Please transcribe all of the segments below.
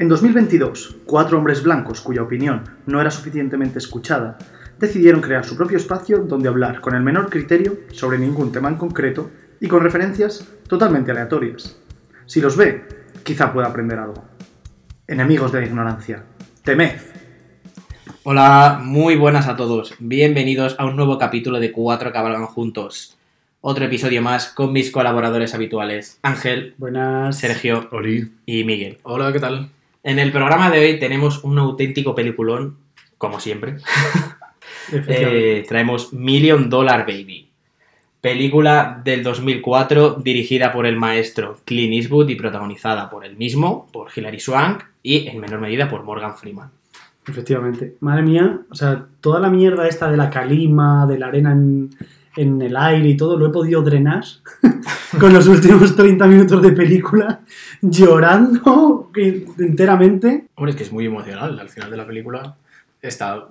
En 2022, cuatro hombres blancos cuya opinión no era suficientemente escuchada decidieron crear su propio espacio donde hablar con el menor criterio sobre ningún tema en concreto y con referencias totalmente aleatorias. Si los ve, quizá pueda aprender algo. Enemigos de la ignorancia, temed. Hola, muy buenas a todos. Bienvenidos a un nuevo capítulo de Cuatro Cabalgan Juntos. Otro episodio más con mis colaboradores habituales, Ángel, Buenas. Sergio Oli. y Miguel. Hola, ¿qué tal? En el programa de hoy tenemos un auténtico peliculón, como siempre. Efectivamente. Eh, traemos Million Dollar Baby. Película del 2004 dirigida por el maestro Clint Eastwood y protagonizada por él mismo, por Hilary Swank y en menor medida por Morgan Freeman. Efectivamente. Madre mía, o sea, toda la mierda esta de la calima, de la arena en, en el aire y todo, lo he podido drenar con los últimos 30 minutos de película, llorando enteramente. Hombre, es que es muy emocional. Al final de la película está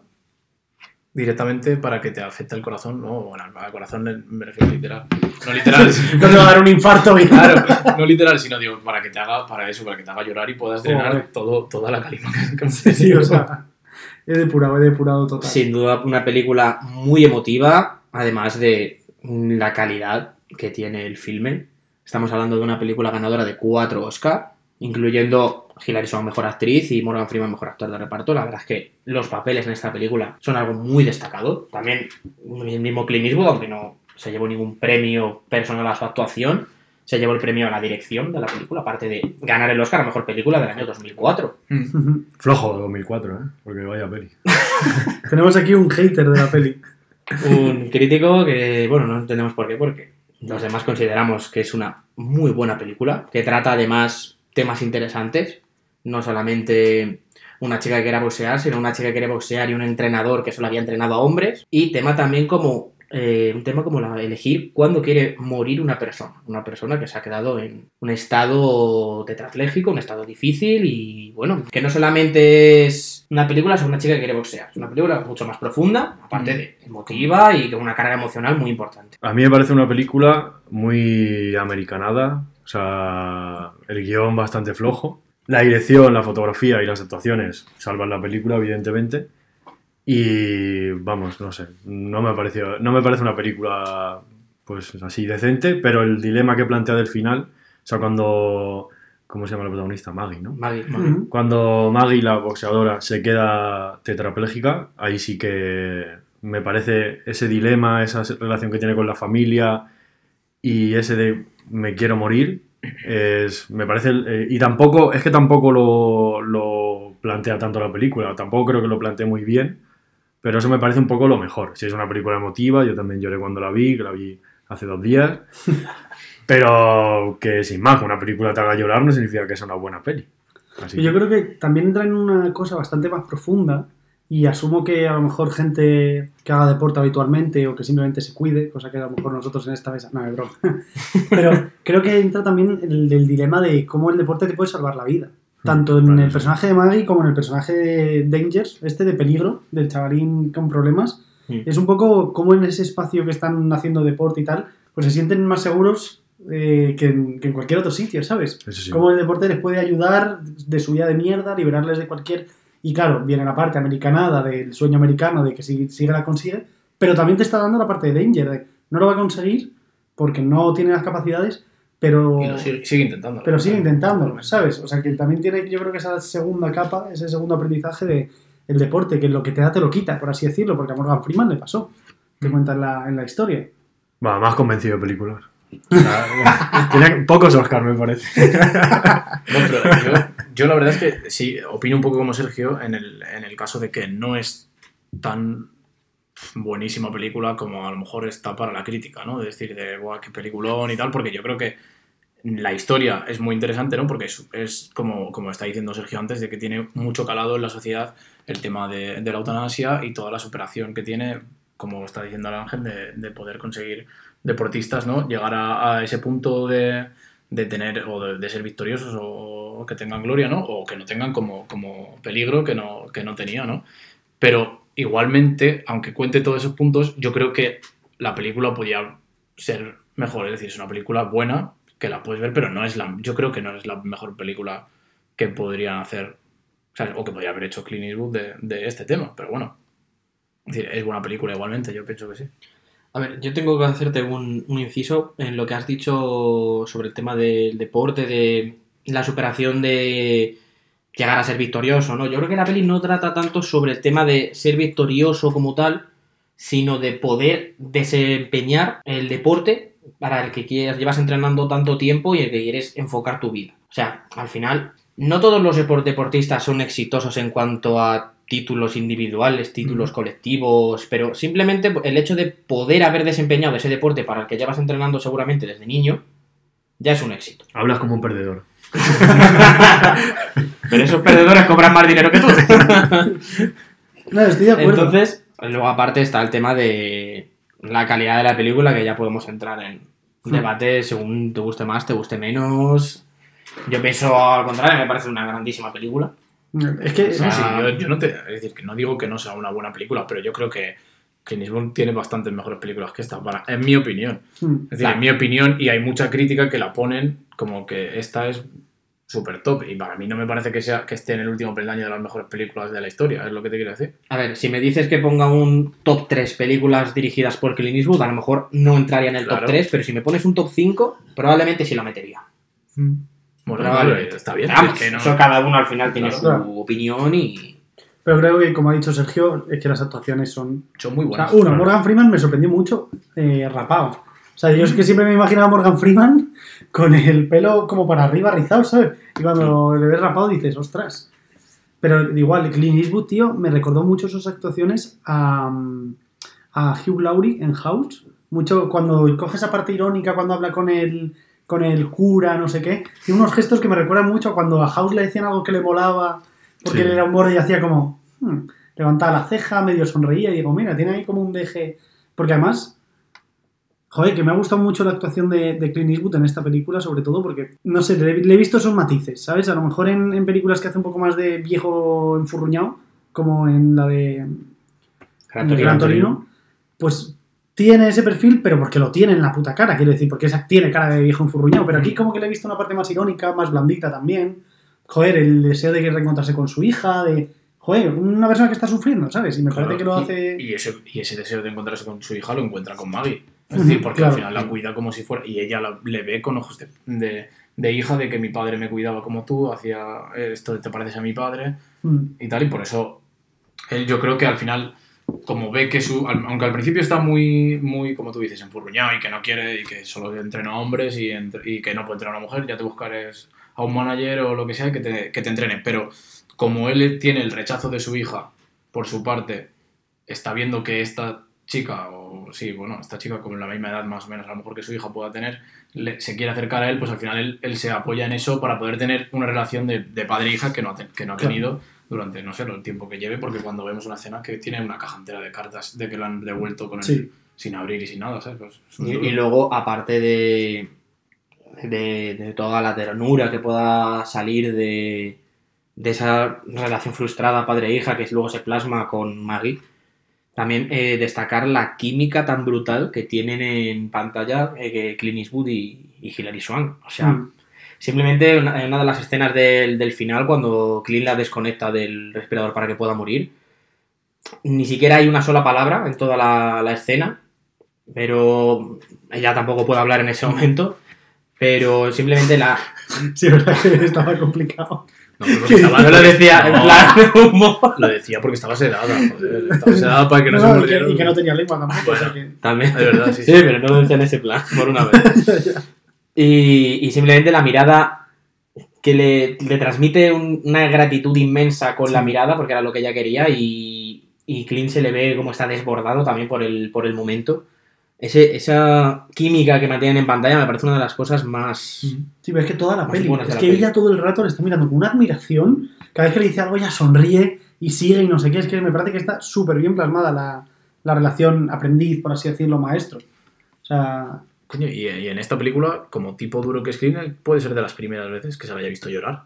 directamente para que te afecte el corazón, ¿no? Bueno, al corazón me refiero literal. No literal, No te va a dar un infarto, claro, no literal, sino digo, para que te haga, para eso, para que te haga llorar y puedas drenar todo, toda la calima que, sí, o sea, he depurado, he depurado total. Sin duda una película muy emotiva, además de la calidad que tiene el filme. Estamos hablando de una película ganadora de cuatro Oscar, incluyendo Hilary Swank mejor actriz y Morgan Freeman mejor actor de reparto. La verdad es que los papeles en esta película son algo muy destacado. También el mismo Clint Eastwood, aunque no se llevó ningún premio personal a su actuación, se llevó el premio a la dirección de la película, aparte de ganar el Oscar a mejor película del año 2004. Flojo 2004, ¿eh? Porque vaya peli. Tenemos aquí un hater de la peli. Un crítico que, bueno, no entendemos por qué, porque los demás consideramos que es una muy buena película, que trata además temas interesantes, no solamente una chica que quiere boxear, sino una chica que quiere boxear y un entrenador que solo había entrenado a hombres, y tema también como eh, un tema como la, elegir cuándo quiere morir una persona, una persona que se ha quedado en un estado tetrapléjico, un estado difícil y bueno, que no solamente es una película sobre una chica que quiere boxear, es una película mucho más profunda, aparte de emotiva y con una carga emocional muy importante. A mí me parece una película muy americanada, o sea, el guion bastante flojo. La dirección, la fotografía y las actuaciones salvan la película, evidentemente. Y vamos, no sé, no me, pareció, no me parece una película pues así decente, pero el dilema que plantea del final, o sea, cuando... ¿Cómo se llama la protagonista? Maggie, ¿no? Maggie, Ujú. Cuando Maggie, la boxeadora, se queda tetrapléjica, ahí sí que me parece ese dilema, esa relación que tiene con la familia y ese de me quiero morir, es, me parece... eh, y tampoco, es que tampoco lo, lo plantea tanto la película, tampoco creo que lo plantee muy bien, pero eso me parece un poco lo mejor. Si es una película emotiva, yo también lloré cuando la vi, que la vi hace dos días. Pero que sin más, que una película te haga llorar no significa que sea una buena peli. Así Yo creo que también entra en una cosa bastante más profunda y asumo que a lo mejor gente que haga deporte habitualmente o que simplemente se cuide, cosa que a lo mejor nosotros en esta mesa, no, es broma. Pero creo que entra también el, el dilema de cómo el deporte te puede salvar la vida. Tanto en Claro, el sí. personaje de Maggie como en el personaje de Dangers, este de peligro, del chavalín con problemas. Mm. Es un poco como en ese espacio que están haciendo deporte y tal, pues se sienten más seguros eh, que, en, que en cualquier otro sitio, ¿sabes? Sí. Cómo el deporte les puede ayudar de su vida de mierda, liberarles de cualquier... Y claro, viene la parte americanada del sueño americano de que si sigue la consigue, pero también te está dando la parte de Danger, de no lo va a conseguir porque no tiene las capacidades, pero, Y sigue, sigue intentando. pero sigue intentándolo, ¿sabes? O sea, que también tiene, yo creo que esa segunda capa, ese segundo aprendizaje de el deporte, que lo que te da te lo quita, por así decirlo, porque a Morgan Freeman le pasó, que Mm. cuenta en la, en la historia. Va, más convencido de películas. Tiene pocos Oscar, me parece. No, pero yo, yo la verdad es que sí, opino un poco como Sergio en el, en el caso de que no es tan buenísima película como a lo mejor está para la crítica, ¿no? De decir, de, guau, qué peliculón y tal, porque yo creo que la historia es muy interesante, ¿no? Porque es, como, como está diciendo Sergio antes, de que tiene mucho calado en la sociedad el tema de, la eutanasia y toda la superación que tiene, como está diciendo el Ángel, de, de poder conseguir deportistas, ¿no? Llegar a, ese punto de, de tener o de, de ser victoriosos o, que tengan gloria, ¿no? O que no tengan como, como peligro que no, que no tenía, ¿no? Pero igualmente, aunque cuente todos esos puntos, yo creo que la película podía ser mejor. Es decir, es una película buena que la puedes ver, pero no es la. Yo creo que no es la mejor película que podrían hacer, o, que podría haber hecho Clint Eastwood de, este tema, pero bueno. Es decir, es buena película igualmente, yo pienso que sí. A ver, yo tengo que hacerte un inciso en lo que has dicho sobre el tema del deporte, de la superación de llegar a ser victorioso, ¿no? Yo creo que la peli no trata tanto sobre el tema de ser victorioso como tal, sino de poder desempeñar el deporte para el que quieras, llevas entrenando tanto tiempo y el que quieres enfocar tu vida. O sea, al final, no todos los depor- deportistas son exitosos en cuanto a títulos individuales, títulos colectivos, pero simplemente el hecho de poder haber desempeñado ese deporte para el que llevas entrenando seguramente desde niño, ya es un éxito. Hablas como un perdedor. Pero esos perdedores cobran más dinero que tú. No, estoy de acuerdo. Entonces, luego aparte está el tema de la calidad de la película, que ya podemos entrar en Hmm. debate según te guste más, te guste menos. Yo pienso al contrario, me parece una grandísima película. es que O sea, No, sí, yo, yo no te. Es decir, que no digo que no sea una buena película, pero yo creo que Clint Eastwood tiene bastantes mejores películas que esta, para, en mi opinión. hmm, Es decir, Claro. en mi opinión, y hay mucha crítica que la ponen como que esta es súper top. Y para mí no me parece que sea que esté en el último peldaño de las mejores películas de la historia, es lo que te quiero decir. A ver, si me dices que ponga un top 3 películas dirigidas por Clint Eastwood, a lo mejor no entraría en el Claro. top 3, pero si me pones un top 5, probablemente sí lo metería. Bueno, Probablemente. vale, está bien. Pero vamos, es que no- eso cada uno al final tiene Claro. su Claro. opinión y... Pero creo que, como ha dicho Sergio, es que las actuaciones son. son muy O sea, buenas. uno, Morgan Freeman me sorprendió mucho eh, rapado. O sea, yo es que siempre me imaginaba a Morgan Freeman con el pelo como para arriba rizado, ¿sabes? Y cuando le ves rapado dices, ostras. Pero igual, Clint Eastwood, tío, me recordó mucho sus actuaciones a, a Hugh Laurie en House. Mucho cuando coge esa parte irónica, cuando habla con el, con el cura, no sé qué. Tiene unos gestos que me recuerdan mucho cuando a House le decían algo que le molaba, porque Sí. él era un borde y hacía como. "Hmm", levantaba la ceja, medio sonreía y digo, mira, tiene ahí como un deje. Porque además, joder, que me ha gustado mucho la actuación de, de Clint Eastwood en esta película, sobre todo porque, no sé, le, le he visto esos matices, ¿sabes? A lo mejor en, en películas que hace un poco más de viejo enfurruñado, como en la de Gran. Gran Torino, pues tiene ese perfil, pero porque lo tiene en la puta cara, quiero decir, porque esa tiene cara de viejo enfurruñado. Pero aquí como que le he visto una parte más irónica, más blandita también. Joder, el deseo de que reencontrarse con su hija, de... Joder, una persona que está sufriendo, ¿sabes? Y me Claro, parece que lo y- hace... Y, ese, y ese deseo de encontrarse con su hija lo encuentra con Maggie. Es decir, porque claro. al final la cuida como si fuera. Y ella la- le ve con ojos de, de- de hija de que mi padre me cuidaba como tú, hacía esto, te pareces a mi padre y tal. Y por eso él, yo creo que al final, como ve que su. Aunque al principio está muy, muy como tú dices, enfurruñado y que no quiere y que solo entrena a hombres y, entre- y que no puede entrenar a una mujer, ya te buscarás a un manager o lo que sea que te, que te entrene. Pero como él tiene el rechazo de su hija por su parte, está viendo que esta chica, o sí, bueno, esta chica con la misma edad más o menos a lo mejor que su hija pueda tener, le- se quiere acercar a él, pues al final él, él se apoya en eso para poder tener una relación de, de padre e hija que no ha, que no ha Claro. tenido durante, no sé, el tiempo que lleve, porque cuando vemos una escena que tiene una caja entera de cartas de que lo han devuelto con Sí. sin abrir y sin nada, ¿sabes? Pues, y luego, aparte de, de, de toda la ternura que pueda salir de, de esa relación frustrada padre-hija que luego se plasma con Maggie, también eh, destacar la química tan brutal que tienen en pantalla eh, Clint Eastwood y, y Hilary Swank. O sea, mm. simplemente una, en una de las escenas del, del final, cuando Clint la desconecta del respirador para que pueda morir, ni siquiera hay una sola palabra en toda la, la escena, pero ella tampoco puede hablar en ese momento, pero simplemente la... Sí, verdad que estaba complicado. No, pero porque Sí, estaba- Yo lo decía en No, plan de humor. Lo decía porque estaba sedada, joder. Estaba sedada para que no, No, se muriera. y que no tenía lengua tampoco. o sea que- También. Es verdad, sí, Sí, sí. pero no lo decía en ese plan, por una vez. Y, y simplemente la mirada que le, le transmite un- una gratitud inmensa con la Sí. mirada, porque era lo que ella quería, y, y Clint se le ve como está desbordado también por el, por el momento. Ese, esa química que mantienen en pantalla me parece una de las cosas más... Sí, pero es que toda la peli. Es la que peli. ella todo el rato le está mirando con una admiración. Cada vez que le dice algo, ella sonríe y sigue y no sé qué. Es que me parece que está súper bien plasmada la, la relación aprendiz, por así decirlo, maestro. O sea, Coño, y, y en esta película, como tipo duro que es Clint, él puede ser de las primeras veces que se le haya visto llorar.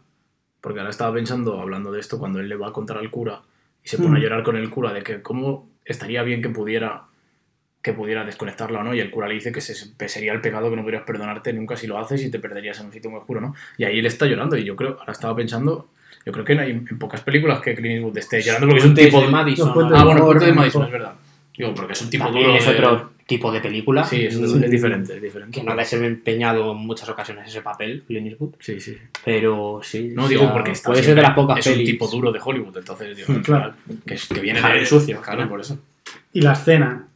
Porque ahora estaba pensando, hablando de esto, cuando él le va a contar al cura y se pone Mm. a llorar con el cura de que cómo estaría bien que pudiera que pudiera desconectarla o no, y el cura le dice que ese sería el pecado que no podrías perdonarte nunca si lo haces y te perderías en un sitio muy oscuro, ¿no? Y ahí él está llorando, y yo creo, ahora estaba pensando, yo creo que no hay en pocas películas que Clint Eastwood esté llorando porque es un tipo... de Madison, ¿no? Ah, bueno, el puente de. Madison, es verdad. Digo, porque es un tipo duro es de- otro tipo de película. Sí, es, Sí. es diferente, es diferente. Que no ha de ser empeñado en muchas ocasiones ese papel, Clint Eastwood. Sí, sí. Pero sí. No digo sea, porque está Puede ser de las pocas es un pelis. tipo duro de Hollywood, entonces digo, al Claro. que, es- que viene de sucio, claro. por eso. Y la escena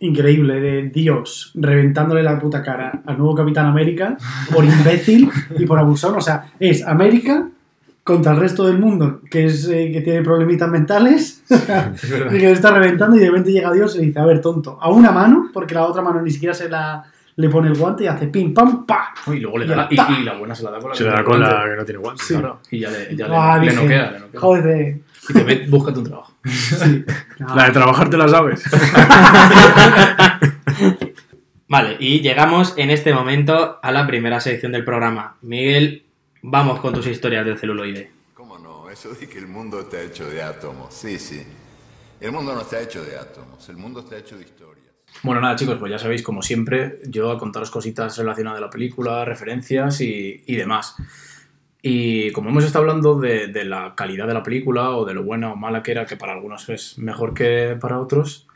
increíble de Dios reventándole la puta cara al nuevo Capitán América por imbécil y por abusón. O sea, es América contra el resto del mundo que es eh, que tiene problemitas mentales Es y que le está reventando y de repente llega Dios y le dice, a ver, tonto, a una mano, porque la otra mano ni siquiera se la le pone el guante y hace pim, pam, pa. Y luego le da la, y, la buena se la da con la Se que le da tiene con la guante. que no tiene. Sí. Claro, y ya le, ya le- Ah, le, dije, noquea, le noquea. Joder. Y te ve, búscate un trabajo. Sí. La de trabajar te la sabes. Vale, y llegamos en este momento a la primera sección del programa. Miguel, vamos con tus historias del celuloide. ¿Cómo no? Eso de que el mundo está hecho de átomos. Sí, sí. El mundo no está hecho de átomos. El mundo está hecho de historias. Bueno, nada, chicos, pues ya sabéis, como siempre, yo a contaros cositas relacionadas de la película, referencias y, y demás. Y como hemos estado hablando de, de la calidad de la película o de lo buena o mala que era, que para algunos es mejor que para otros,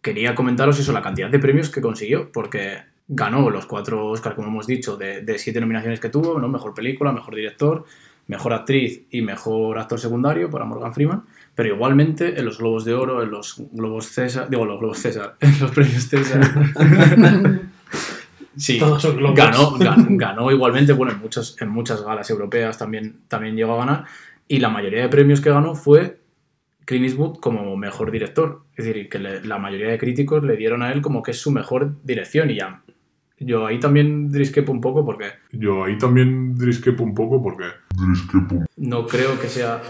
quería comentaros eso, la cantidad de premios que consiguió, porque ganó los cuatro Oscars, como hemos dicho, de, de siete nominaciones que tuvo, ¿no? Mejor película, mejor director, mejor actriz y mejor actor secundario para Morgan Freeman, pero igualmente en los Globos de Oro, en los Globos César, digo los Globos César, en los premios César. Sí, Todos son globos. ganó, gan- ganó igualmente, bueno, en, muchas en muchas galas europeas también, también llegó a ganar, y la mayoría de premios que ganó fue Clint Eastwood como mejor director. Es decir, que le- la mayoría de críticos le dieron a él como que es su mejor dirección, y ya. Yo ahí también disquepo un poco porque Yo ahí también disquepo un poco porque... no creo que sea.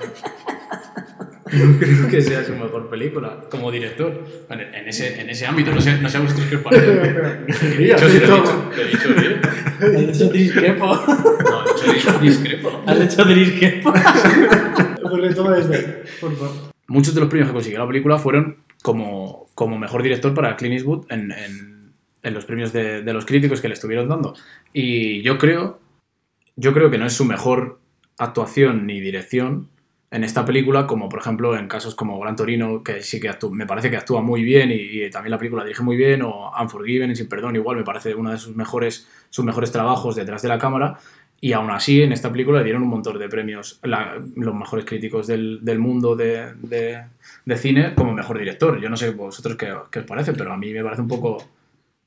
No creo que sea su mejor película como director. En, en ese, en ese ámbito, no sé, no sé a vosotros qué os parece. He dicho, sí, lo he dicho, lo he dicho bien. Has hecho discrepo. No, he dicho discrepo. Has hecho discrepo. Pues retoma desde ahí, por favor. Muchos de los premios que consiguió la película fueron como, como mejor director para Clint Eastwood en, en- en los premios de, de los críticos que le estuvieron dando. Y yo creo, yo creo que no es su mejor actuación ni dirección en esta película, como por ejemplo en casos como Gran Torino, que sí que actú- me parece que actúa muy bien y, y también la película dirige muy bien, o Unforgiven Sin Perdón, igual me parece uno de sus mejores, sus mejores trabajos detrás de la cámara. Y aún así, en esta película le dieron un montón de premios, la- los mejores críticos del, del mundo de, de- de cine como mejor director. Yo no sé vosotros qué, qué os parece, pero a mí me parece un poco...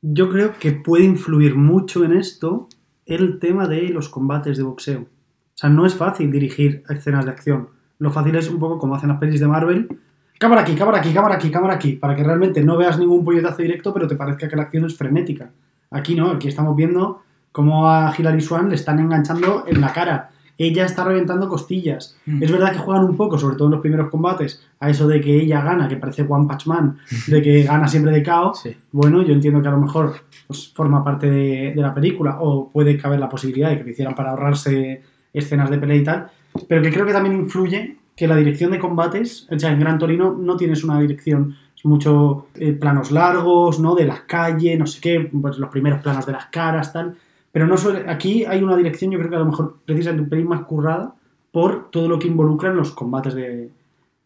Yo creo que puede influir mucho en esto el tema de los combates de boxeo. O sea, no es fácil dirigir escenas de acción. Lo fácil es un poco como hacen las pelis de Marvel. Cámara aquí, cámara aquí, cámara aquí, cámara aquí. Para que realmente no veas ningún puñetazo directo, pero te parezca que la acción es frenética. Aquí no, aquí estamos viendo cómo a Hilary Swan le están enganchando en la cara. Ella está reventando costillas. Mm. Es verdad que juegan un poco, sobre todo en los primeros combates, a eso de que ella gana, que parece One Punch Man, de que gana siempre de. Sí. Bueno, yo entiendo que a lo mejor pues, forma parte de, de la película o puede caber la posibilidad de que lo hicieran para ahorrarse escenas de pelea y tal, pero que creo que también influye que la dirección de combates, o sea, en Gran Torino no tienes una dirección, es mucho eh, planos largos, ¿no? De las calles, no sé qué, pues los primeros planos de las caras, tal, pero no suele, aquí hay una dirección, yo creo que a lo mejor precisamente un pelín más currada por todo lo que involucran los combates de,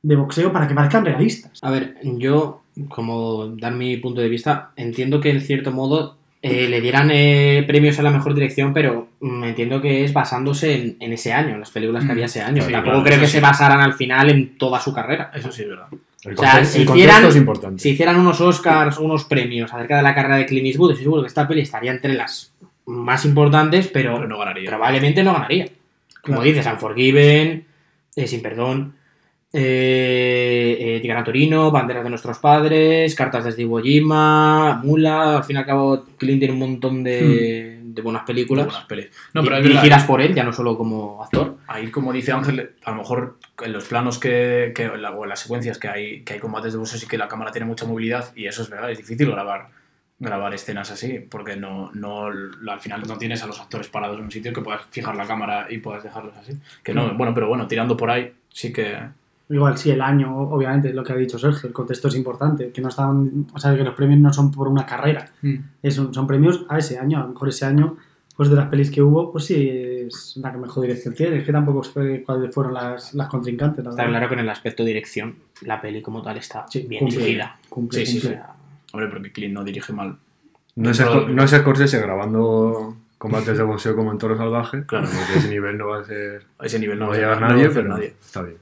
de boxeo para que parezcan realistas. A ver, yo, como dar mi punto de vista, entiendo que en cierto modo eh, le dieran eh, premios a la mejor dirección, pero mm, entiendo que es basándose en, en ese año, en las películas que Mm, había ese año. sí, Tampoco claro, creo que sí. se basaran al final en toda su carrera. Eso sí es verdad. El, O sea, si hicieran- contexto es importante. Si hicieran unos Oscars unos premios acerca de la carrera de Clint Eastwood, estoy seguro que esta peli estaría entre las más importantes, pero, Pero no ganaría. probablemente no ganaría. Como Claro. dices, Unforgiven, eh, Sin Perdón, eh, eh, Torino, Banderas de Nuestros Padres, Cartas desde Iwo Jima, Mula, al fin y al cabo Clint tiene un montón de, de buenas películas Buenas pelis. No, pero dirigidas por él, ya no solo como actor. Ahí, como dice Ángel, a lo mejor en los planos que, que en la- o en las secuencias que hay, que hay combates de boxeo sí que la cámara tiene mucha movilidad y eso es verdad, es difícil grabar grabar escenas así, porque no, no al final no tienes a los actores parados en un sitio que puedas fijar la cámara y puedas dejarlos así. Que no, bueno, pero bueno, tirando por ahí sí que Igual sí, el año, obviamente, lo que ha dicho Sergio, el contexto es importante, que no están, o sea, que los premios no son por una carrera, es un- son premios a ese año, a lo mejor ese año, pues de las pelis que hubo, pues sí, es la que mejor dirección tiene, es que tampoco sé cuáles fueron las, las contrincantes. la Está verdad. claro que en el aspecto dirección, la peli como tal está Sí, bien cumple. dirigida. Cumple, Sí, sí, cumple. sí. Hombre, porque Clint no dirige mal. No es, de- no es Scorsese grabando combates de boxeo como en Toro Salvaje. Claro. Porque ese nivel no va a ser. A ese nivel no, No va a llegar no nadie, pero nadie. está bien.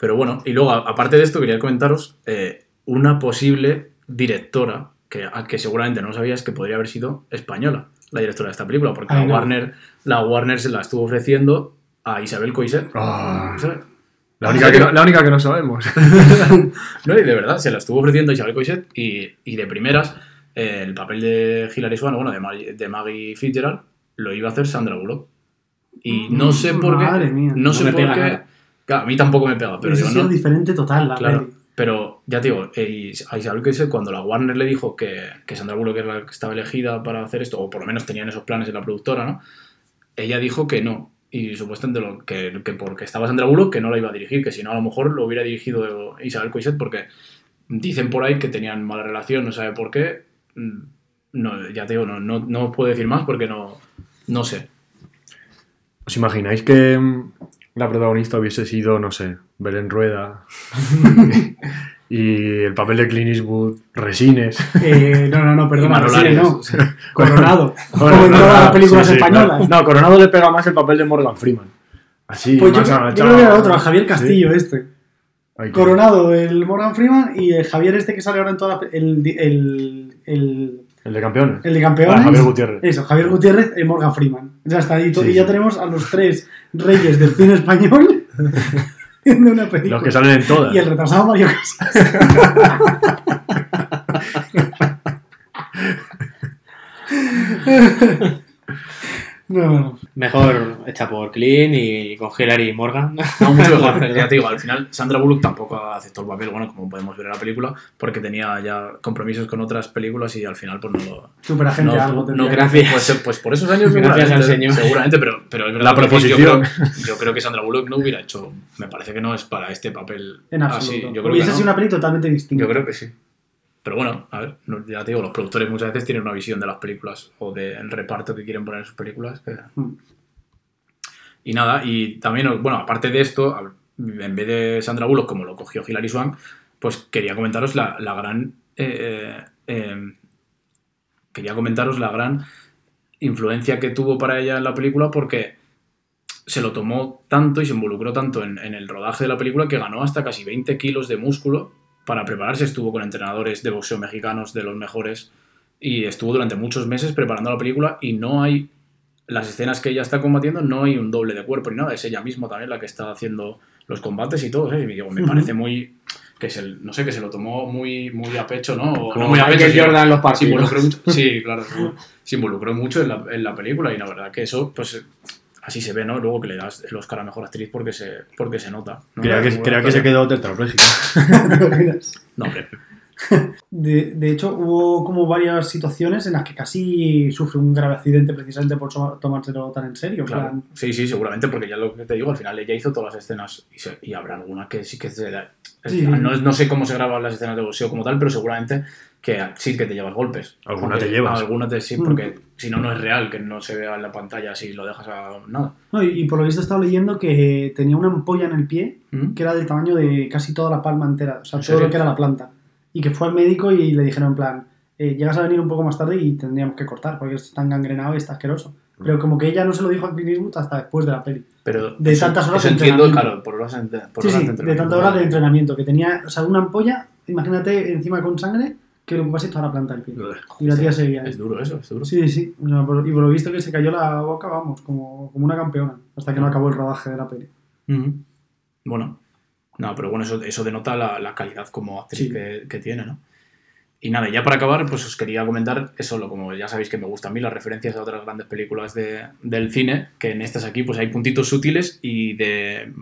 Pero bueno, y luego, aparte de esto, quería comentaros eh, una posible directora, que, a- que seguramente no sabías que podría haber sido española, la directora de esta película, porque Ay, la, no. Warner, la Warner se la estuvo ofreciendo a Isabel Coixet. Ah. La, ¿En única que no, la única que no sabemos. No, y de verdad, se la estuvo ofreciendo a Isabel Coixet y, y de primeras eh, el papel de Hilary Swan, bueno, de, Maggie- de Maggie Fitzgerald, lo iba a hacer Sandra Bullock. Y no sé por qué. Madre mía. No No sé por qué. nada. Claro, a mí tampoco me pega, pero digo, sido no, diferente total la Claro, peli. pero ya te digo, eh, a Isabel Coixet cuando la Warner le dijo que, que Sandra Bullock era la que estaba elegida para hacer esto, o por lo menos tenían esos planes en la productora, ¿no? Ella dijo que no. Y supuestamente lo, que, que porque estaba Sandra Bullock que no la iba a dirigir, que si no a lo mejor lo hubiera dirigido Isabel Coixet porque dicen por ahí que tenían mala relación, no sabe por qué. Mm, No, ya te digo, no, no, no os puedo decir más porque no, no sé. ¿Os imagináis que mm, la protagonista hubiese sido, no sé, Belén Rueda? y el papel de Clint Eastwood, Resines. Eh, no, no, no, Manolo Resines, no. Coronado. Como en todas las películas sí, sí, españolas. No, Coronado le pega más el papel de Morgan Freeman. Así, Pues yo, yo creo que era otro, a Javier Castillo este. Ay, Coronado, el Morgan Freeman y el Javier este que sale ahora en toda la... el, el, El de campeones. el de campeones. Ah, Javier Gutiérrez. Eso, Javier Gutiérrez y Morgan Freeman. Ya está, to- Sí, y ya sí. tenemos a los tres reyes del cine español haciendo una película. Los que salen en todas. Y el retrasado Mario Casas. no. Mejor hecha por Clean y con Hillary y Morgan. No, mucho mejor. ya te digo, al final Sandra Bullock tampoco aceptó el papel, bueno, como podemos ver en la película, porque tenía ya compromisos con otras películas y al final pues no lo... Super agente no, algo. no, gracias. Pues, pues por esos años Gracias seguramente, al señor. seguramente, pero, pero es verdad La proposición. Yo creo, yo creo que Sandra Bullock no hubiera hecho, me parece que no es para este papel En así. absoluto. Yo creo, Hubiese que sido no. una peli totalmente distinta. yo creo que sí. Pero bueno, a ver, ya te digo, los productores muchas veces tienen una visión de las películas o del reparto que quieren poner en sus películas. que- Mm. Y nada, y también, bueno, aparte de esto, en vez de Sandra Bullock, como lo cogió Hilary Swank, pues quería comentaros la, la gran. eh, eh, quería comentaros la gran influencia que tuvo para ella en la película porque se lo tomó tanto y se involucró tanto en, en el rodaje de la película que ganó hasta casi 20 kilos de músculo para prepararse. Estuvo con entrenadores de boxeo mexicanos de los mejores y estuvo durante muchos meses preparando la película y no hay las escenas que ella está combatiendo no hay un doble de cuerpo ni nada, es ella misma también la que está haciendo los combates y todo, ¿eh? Y digo, me parece muy que se, no sé, que se lo tomó muy, muy a pecho, ¿no? O Como no muy a Jordan se involucró mucho, sí, claro, se- se involucró mucho en la, en la película y la verdad que eso, pues así se ve, ¿no? Luego que le das el Oscar a Mejor Actriz porque se, porque se nota. ¿no? Creía que, buena que se quedó tetrapléjico. No, hombre, De, de hecho, hubo como varias situaciones en las que casi sufre un grave accidente precisamente por tomárselo tan en serio. claro. plan, Sí, sí, seguramente, porque ya lo que te digo, al final ella hizo todas las escenas y, se- y habrá alguna que sí que se da- Sí. no, no sé cómo se graban las escenas de boxeo como tal, pero seguramente que sí que te llevas golpes. Alguna te llevas. Alguna te sí, Mm. Si no, no es real que no se vea en la pantalla si lo dejas a nada. No, y, y por lo visto he estado leyendo que tenía una ampolla en el pie ¿Mm? que era del tamaño de casi toda la palma entera, o sea, ¿En todo serio? lo que era la planta. Y que fue al médico y le dijeron en plan, eh, llegas a venir un poco más tarde y tendríamos que cortar porque esto está gangrenado y está asqueroso. Pero como que ella no se lo dijo a Clint Eastwood hasta después de la peli. Pero De eso- tantas horas eso de entiendo, entrenamiento. claro, por horas, por sí, horas sí, de de entrenamiento. tantas horas de entrenamiento, que tenía, o sea, una ampolla, imagínate encima con sangre, que le ocupase toda la planta del pie. Y la tía seguía. Es duro eso, es duro. Sí, sí, o sea, por- y por lo visto que se cayó la boca, vamos, como, como una campeona, hasta que no acabó el rodaje de la peli. Bueno, no, pero bueno, eso, eso denota la, la calidad como actriz Sí. que, que tiene, ¿no? Y nada, ya para acabar, pues os quería comentar eso, lo, como ya sabéis que me gustan a mí las referencias a otras grandes películas de- del cine, que en estas aquí pues hay puntitos sutiles y de...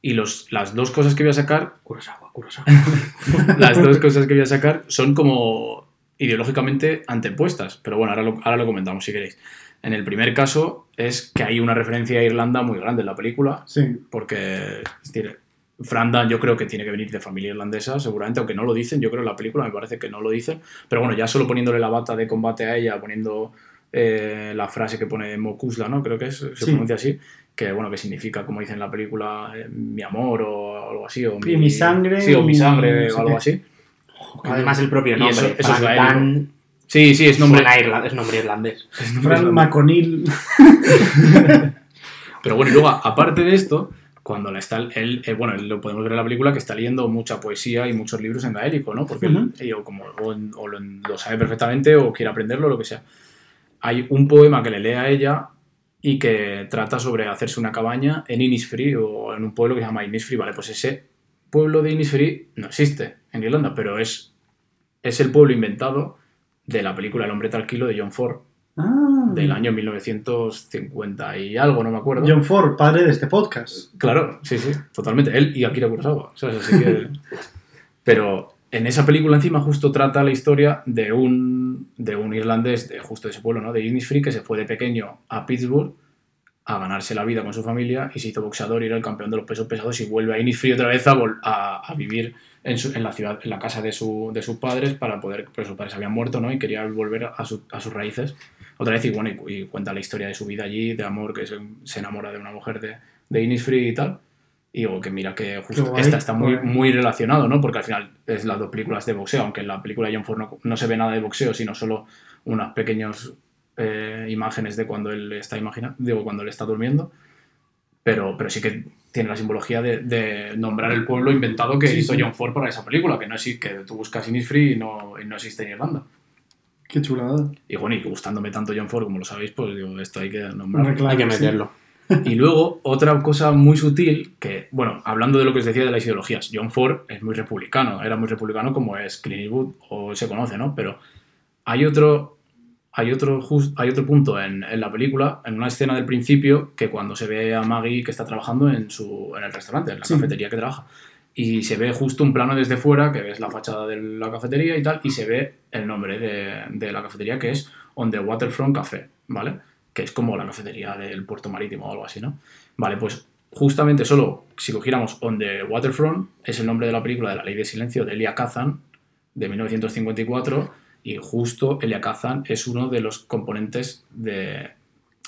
Y los, las dos cosas que voy a sacar, Kurosawa, Kurosawa. las dos cosas que voy a sacar son como ideológicamente antepuestas, pero bueno, ahora lo, ahora lo comentamos si queréis. En el primer caso es que hay una referencia a Irlanda muy grande en la película, Sí, porque es decir, Frandan yo creo que tiene que venir de familia irlandesa, seguramente, aunque no lo dicen, yo creo en la película me parece que no lo dicen, pero bueno, ya solo poniéndole la bata de combate a ella, poniendo eh, la frase que pone Mokusla, ¿no? Creo que es, se Sí. pronuncia así, que bueno, que significa, como dice en la película, eh, mi amor o algo así, o mi sangre Sí, o mi sangre o algo así. Además, el propio nombre, eso- eso es Frantan, Sí, sí, es nombre... suena irla- es nombre irlandés. es nombre Fran irlandés. McConnell. Pero bueno, y luego, aparte de esto, cuando la está, él, eh, bueno, él lo podemos ver en la película que está leyendo mucha poesía y muchos libros en gaélico, ¿no? Porque él- eh, o como, o, o lo, lo sabe perfectamente o quiere aprenderlo, lo que sea. Hay un poema que le lee a ella y que trata sobre hacerse una cabaña en Innisfree o en un pueblo que se llama Innisfree. Vale, pues ese pueblo de Innisfree no existe en Irlanda, pero es, es el pueblo inventado de la película El hombre tranquilo de John Ford, Ah, del año 1950 y algo, no me acuerdo. John Ford, padre de este podcast. Claro, sí, sí, totalmente. Él y Akira Kurosawa. ¿sabes? Así que- Pero en esa película encima justo trata la historia de un, de un irlandés de justo de ese pueblo, ¿no? De Innisfree, que se fue de pequeño a Pittsburgh a ganarse la vida con su familia y se hizo boxeador y era el campeón de los pesos pesados y vuelve a Innisfree otra vez a, a, a vivir en, su- en la ciudad, en la casa de, su, de sus padres para poder, pues sus padres habían muerto, ¿no? Y quería volver a, su- a sus raíces otra vez y bueno, y, cuenta la historia de su vida allí, de amor, que se, se enamora de una mujer de, de Innisfree y tal. Y digo que mira que justo guay, esta está muy, guay. muy relacionado, ¿no? Porque al final es las dos películas de boxeo, aunque en la película de John Ford no, no se ve nada de boxeo, sino solo unas pequeñas eh, imágenes de cuando él está imaginando, digo, cuando él está durmiendo. Pero, pero sí que tiene la simbología de, de nombrar el pueblo inventado que Sí, hizo sí. John Ford para esa película, que no es que tú buscas Innisfree y no, y no existe en Irlanda. Qué chulada. Y bueno, y gustándome tanto John Ford, como lo sabéis, pues digo, esto hay que nombrarlo. Claro, Hay que sí. Y luego, otra cosa muy sutil, que, bueno, hablando de lo que os decía de las ideologías, John Ford es muy republicano, era muy republicano como es Clint Eastwood, o se conoce, ¿no? Pero hay otro, hay otro, hay otro punto en, en la película, en una escena del principio, que cuando se ve a Maggie que está trabajando en, su, en el restaurante, en la Sí. cafetería que trabaja, y se ve justo un plano desde fuera, que ves la fachada de la cafetería y tal, y se ve el nombre de, de la cafetería, que es On the Waterfront Café, ¿vale? Que es como la cafetería del puerto marítimo o algo así, ¿no? Vale, pues justamente solo si cogiéramos On the Waterfront, es el nombre de la película de La Ley de Silencio de Elia Kazan, de 1954, y justo Elia Kazan es uno de los componentes de...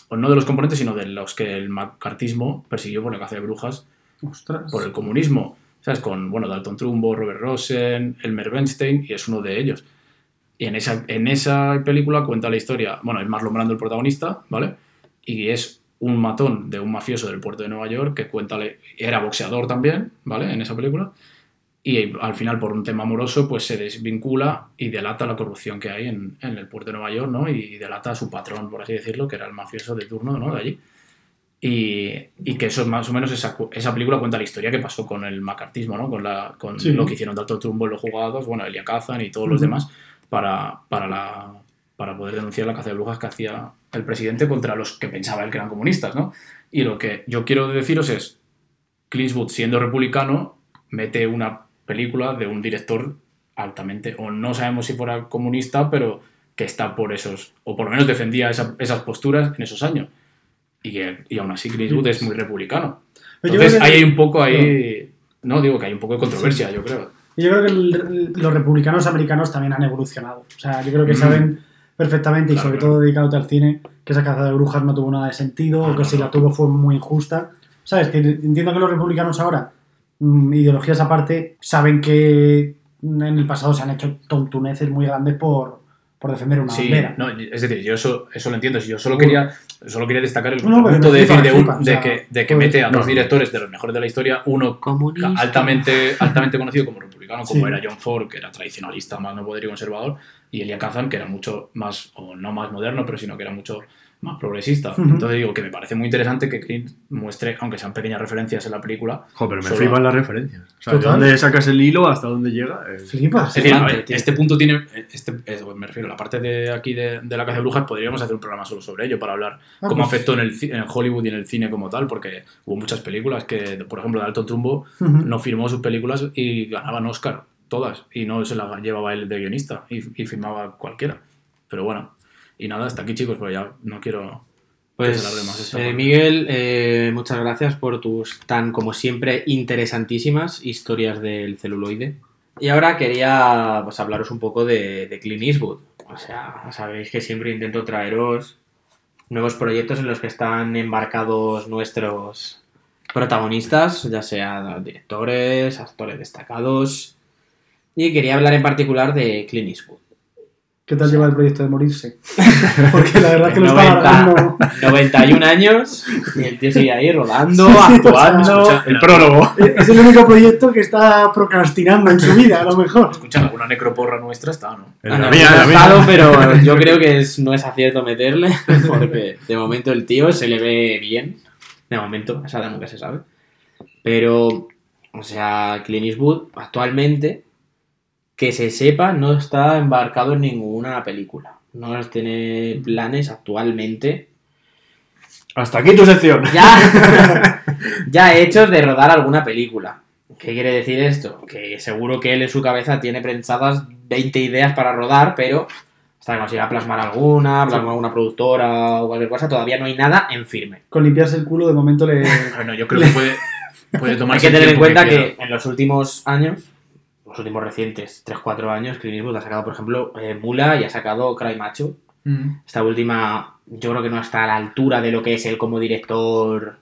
O no de los componentes, sino de los que el macartismo persiguió por la caza de brujas Ostras. por el comunismo, ¿sabes? Con, bueno, Dalton Trumbo, Robert Rosen, Elmer Bernstein, y es uno de ellos. Y en esa, en esa película cuenta la historia, bueno, es Marlon Brando el protagonista, ¿vale? Y es un matón de un mafioso del puerto de Nueva York que cuenta, era boxeador también, ¿vale? En esa película. Y al final, por un tema amoroso, pues se desvincula y delata la corrupción que hay en, en el puerto de Nueva York, ¿no? Y delata a su patrón, por así decirlo, que era el mafioso de turno, ¿no? De allí. Y, y que eso es más o menos esa, esa película cuenta la historia que pasó con el macartismo, ¿no? Con, la, con Sí. lo que hicieron Dalton Trumbo en los jugados, bueno, Elia Kazan y todos los Ujú. demás para, para, la, para poder denunciar la caza de brujas que hacía el presidente contra los que pensaba él que eran comunistas, ¿no? Y lo que yo quiero deciros es, Clint Eastwood, siendo republicano, mete una película de un director altamente, o no sabemos si fuera comunista, pero que está por esos, o por lo menos defendía esa- esas posturas en esos años. Y, y aún así Clint Eastwood es muy republicano. Entonces ahí hay un poco ahí, no digo que hay un poco de controversia, yo creo. Yo creo que el- los republicanos americanos también han evolucionado. O sea, yo creo que Mm. saben perfectamente, y sobre claro. todo dedicándote al cine, que esa caza de brujas no tuvo nada de sentido, Ah, o que no, si la tuvo fue muy injusta. ¿Sabes? Que entiendo que los republicanos ahora, mm, ideologías aparte, saben que en el pasado se han hecho tontuneces muy grandes por, por defender una Sí, bandera. no, es decir, yo eso, eso lo entiendo. Si Yo solo quería, solo quería destacar el No, punto de decir de, un- flipa, o de sea, que, de que pues, mete a no, dos directores de los mejores de la historia, uno Comunista. altamente, altamente conocido como republicano, como Sí. era John Ford, que era tradicionalista, más no poder y conservador, y Elia Kazan, que era mucho más, o no más moderno, pero sino que era mucho más progresista. Ujú. Entonces digo que me parece muy interesante que Clint muestre, aunque sean pequeñas referencias en la película, Joder, pero me flipan las referencias. O sea, ¿de dónde sacas el hilo hasta dónde llega? Eh, Flipas. Es decir, a ver, este punto tiene. Este, es- me refiero, la parte de aquí de, de la caza de brujas, podríamos hacer un programa solo sobre ello para hablar Ah, cómo pues- afectó en, el, en Hollywood y en el cine como tal, porque hubo muchas películas que, por ejemplo, Dalton Trumbo Ujú. no firmó sus películas y ganaban Oscar, todas, y no se las llevaba él de guionista y, y firmaba cualquiera. Pero bueno, y nada, hasta aquí chicos, pues ya no quiero Pues, se alargue más esta eh. Miguel, eh, muchas gracias por tus tan, como siempre, interesantísimas historias del celuloide. Y ahora quería pues, hablaros un poco de, de Clint Eastwood. O sea, sabéis que siempre intento traeros nuevos proyectos en los que están embarcados nuestros protagonistas, ya sean directores, actores destacados. Y quería hablar en particular de Clint Eastwood. ¿Qué tal lleva el proyecto de morirse? Porque la verdad es que lo está 90. alargando. 91 años y el tío sigue ahí rodando, actuando. Escucha, El prólogo. Es el único proyecto que está procrastinando en su vida, a lo mejor. Escucha, alguna necroporra nuestra está, ¿no? En Ah, la mía, la ha mía. estado, pero yo creo que es- no es acierto meterle, porque de momento el tío se le ve bien. De momento, esa nunca se sabe. Pero, o sea, Clint Eastwood actualmente, que se sepa, no está embarcado en ninguna película. No tiene planes actualmente Hasta aquí tu sección. ya, ya hechos de rodar alguna película. ¿Qué quiere decir esto? Que seguro que él en su cabeza tiene pensadas 20 ideas para rodar, pero hasta que consiga plasmar alguna, plasmar alguna productora o cualquier cosa, todavía no hay nada en firme. Con limpiarse el culo, de momento le. Bueno, yo creo que puede, puede Hay tomarse que el tener en cuenta que, en los últimos años, los últimos recientes 3-4 años, Clint Eastwood ha sacado, por ejemplo, eh, Mula y ha sacado Cry Macho. Mm. Esta última, yo creo que no está a la altura de lo que es él como director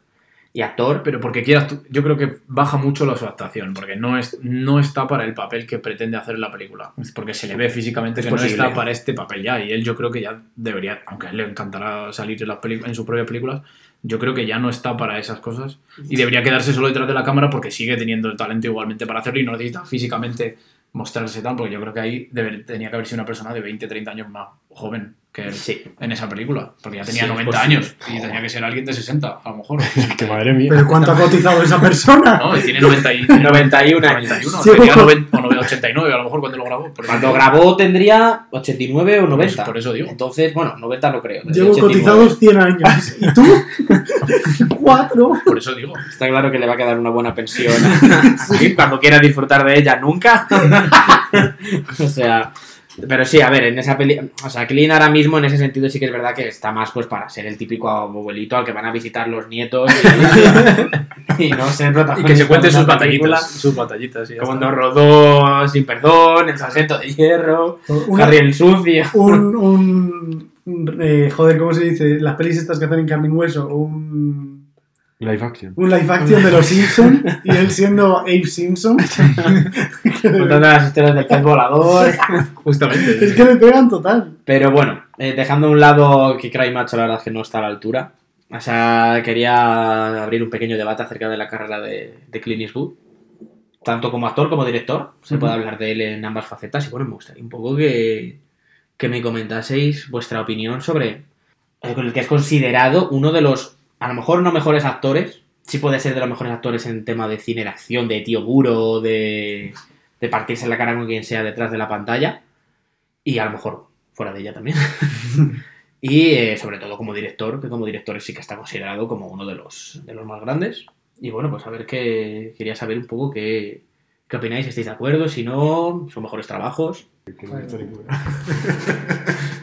y actor. Pero porque quieras tú- yo creo que baja mucho la su actuación, porque no, es, no está para el papel que pretende hacer en la película. Es Porque se le ve físicamente Es que posible. no está para este papel ya, y él yo creo que ya debería, aunque a él le encantará salir en, las peli- en sus propias películas, yo creo que ya no está para esas cosas. Y debería quedarse solo detrás de la cámara porque sigue teniendo el talento igualmente para hacerlo y no necesita físicamente mostrarse tan, porque yo creo que ahí debe- tenía que haber sido una persona de 20, 30 años más joven que él Sí. en esa película, porque ya tenía Sí, es 90 posible. años y tenía que ser alguien de 60, a lo mejor. Que madre mía. ¿Pero cuánto ha cotizado esa persona? No, tiene 90 y, 91 años. 91, Sí, tenía ojo. 90 o 90, 89 a lo mejor cuando lo grabó. Cuando grabó tendría 89 o 90. Por eso digo. Entonces, bueno, 90 no creo. Llevo 89. cotizados 100 años. ¿Y tú? ¿Cuatro? Por eso digo. Está claro que le va a quedar una buena pensión. Sí, Cuando quiera disfrutar de ella, nunca. o sea. Pero sí, a ver, en esa peli. O sea, Clean ahora mismo en ese sentido sí que es verdad que está más pues para ser el típico abuelito al que van a visitar los nietos y, y no ser Y que se cuente de sus batallitas. Sus batallitas. está. cuando rodó Sin Perdón, El Sargento de Hierro, Una- Harry el Sucio. un, un, un, eh, joder, ¿cómo se dice? Las pelis estas que hacen en carne y hueso. Un, Live action. un live action de los Simpsons y él siendo Abe Simpson. Contando las historias del pez volador. Justamente. es que le pegan total. Pero bueno, eh, dejando a un lado que Cry Macho la verdad es que no está a la altura. O sea, quería abrir un pequeño debate acerca de la carrera de, de Clint Eastwood. Tanto como actor como director. Se puede hablar de él en ambas facetas. Y bueno, me gustaría un poco que, que me comentaseis vuestra opinión sobre eh, con el que es considerado uno de los, a lo mejor no mejores actores. Sí puede ser de los mejores actores en tema de cine de acción, de tío duro, de, de partirse la cara con quien sea detrás de la pantalla. Y a lo mejor fuera de ella también. y eh, sobre todo como director, que como director sí que está considerado como uno de los, de los más grandes. Y bueno, pues a ver qué. Quería saber un poco qué, qué opináis, si estáis de acuerdo, si no, son mejores trabajos.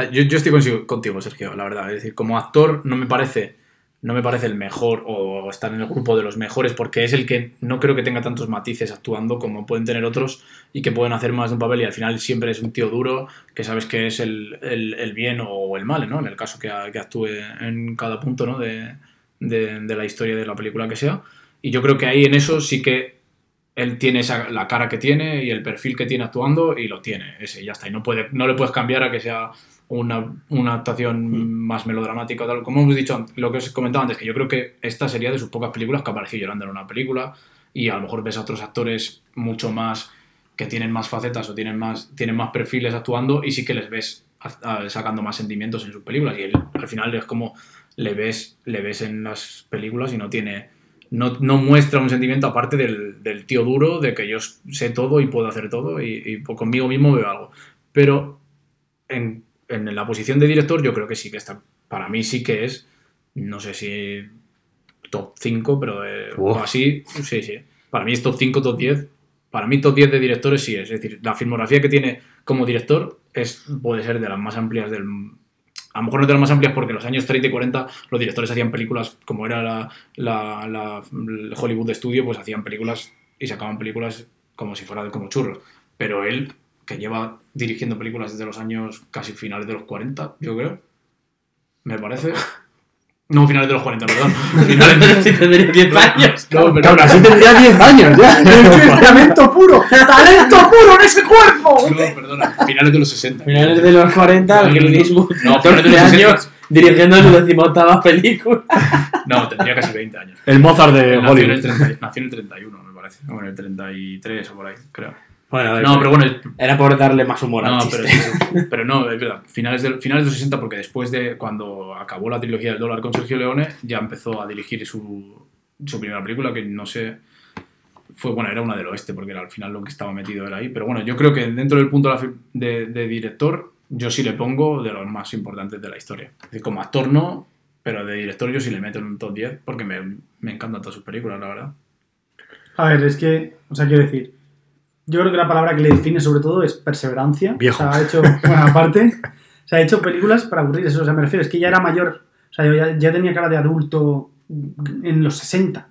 Ah, Yo, estoy contigo, Sergio, la verdad. Es decir, como actor no me parece no me parece el mejor o estar en el grupo de los mejores porque es el que no creo que tenga tantos matices actuando como pueden tener otros y que pueden hacer más de un papel y al final siempre es un tío duro que sabes que es el, el- el bien o el mal, ¿no? En el caso que, actúe en cada punto ¿no? de, de- de la historia de la película que sea. Y yo creo que ahí en eso sí que él tiene esa, la cara que tiene y el perfil que tiene actuando y lo tiene, ese, ya está. Y no, puede, no le puedes cambiar a que sea una, una actuación más melodramática, tal. Como hemos dicho, lo que os comentaba antes, que yo creo que esta sería de sus pocas películas que apareció llorando en una película y a lo mejor ves a otros actores mucho más que tienen más facetas o tienen más, tienen más perfiles actuando y sí que les ves a- a- sacando más sentimientos en sus películas y él al final es como le ves, le ves en las películas y no tiene no, no muestra un sentimiento aparte del, del tío duro, de que yo sé todo y puedo hacer todo y, y conmigo mismo veo algo. Pero en, en la posición de director yo creo que sí que está, para mí sí que es, no sé si top 5, pero eh, o así, sí, sí. Para mí es top 5, top 10. Para mí top 10 de directores sí es. Es decir, la filmografía que tiene como director es, puede ser de las más amplias del, a lo mejor no de las más amplias porque en los años 30 y 40 los directores hacían películas, como era la, la- la- el Hollywood de estudio, pues hacían películas y sacaban películas como si fueran como churros. Pero él, que lleva dirigiendo películas desde los años casi finales de los 40, yo creo, me parece... No, finales de los 40, perdón. Finales de Si tendría 10 años. No, pero Cabrón, así tendría 10 años ya. ¡Talento puro! ¡Talento puro en ese cuerpo! No, perdona, finales de los 60. Finales de los 40, el Clint Eastwood, No, 14 finales de los 60. años, dirigiendo su decimoctava película. No, tendría casi 20 años. El Mozart de nació, en el Hollywood. 30 nació en el 31, me parece. O en el 33 o por ahí, creo. Bueno, a ver, No, pero bueno, era por darle más humor al no, chiste. pero. Pero no, es verdad. Finales de, finales de los 60, porque después de cuando acabó la trilogía del dólar con Sergio Leone, ya empezó a dirigir su, su primera película, que no sé. Fue, bueno, era una del oeste, porque era al final lo que estaba metido era ahí. Pero bueno, yo creo que dentro del punto de, de- de director, yo sí le pongo de los más importantes de la historia. Es decir, como actor no, pero de director yo sí le meto en un top 10, porque me, me encantan todas sus películas, la verdad. A ver, es que, o sea, quiero decir, yo creo que la palabra que le define sobre todo es perseverancia. Viejo. O sea, ha hecho, bueno, aparte, se ha hecho películas para aburrir, eso, o sea, me refiero, es que ya era mayor, o sea, yo ya, ya tenía cara de adulto en los 60,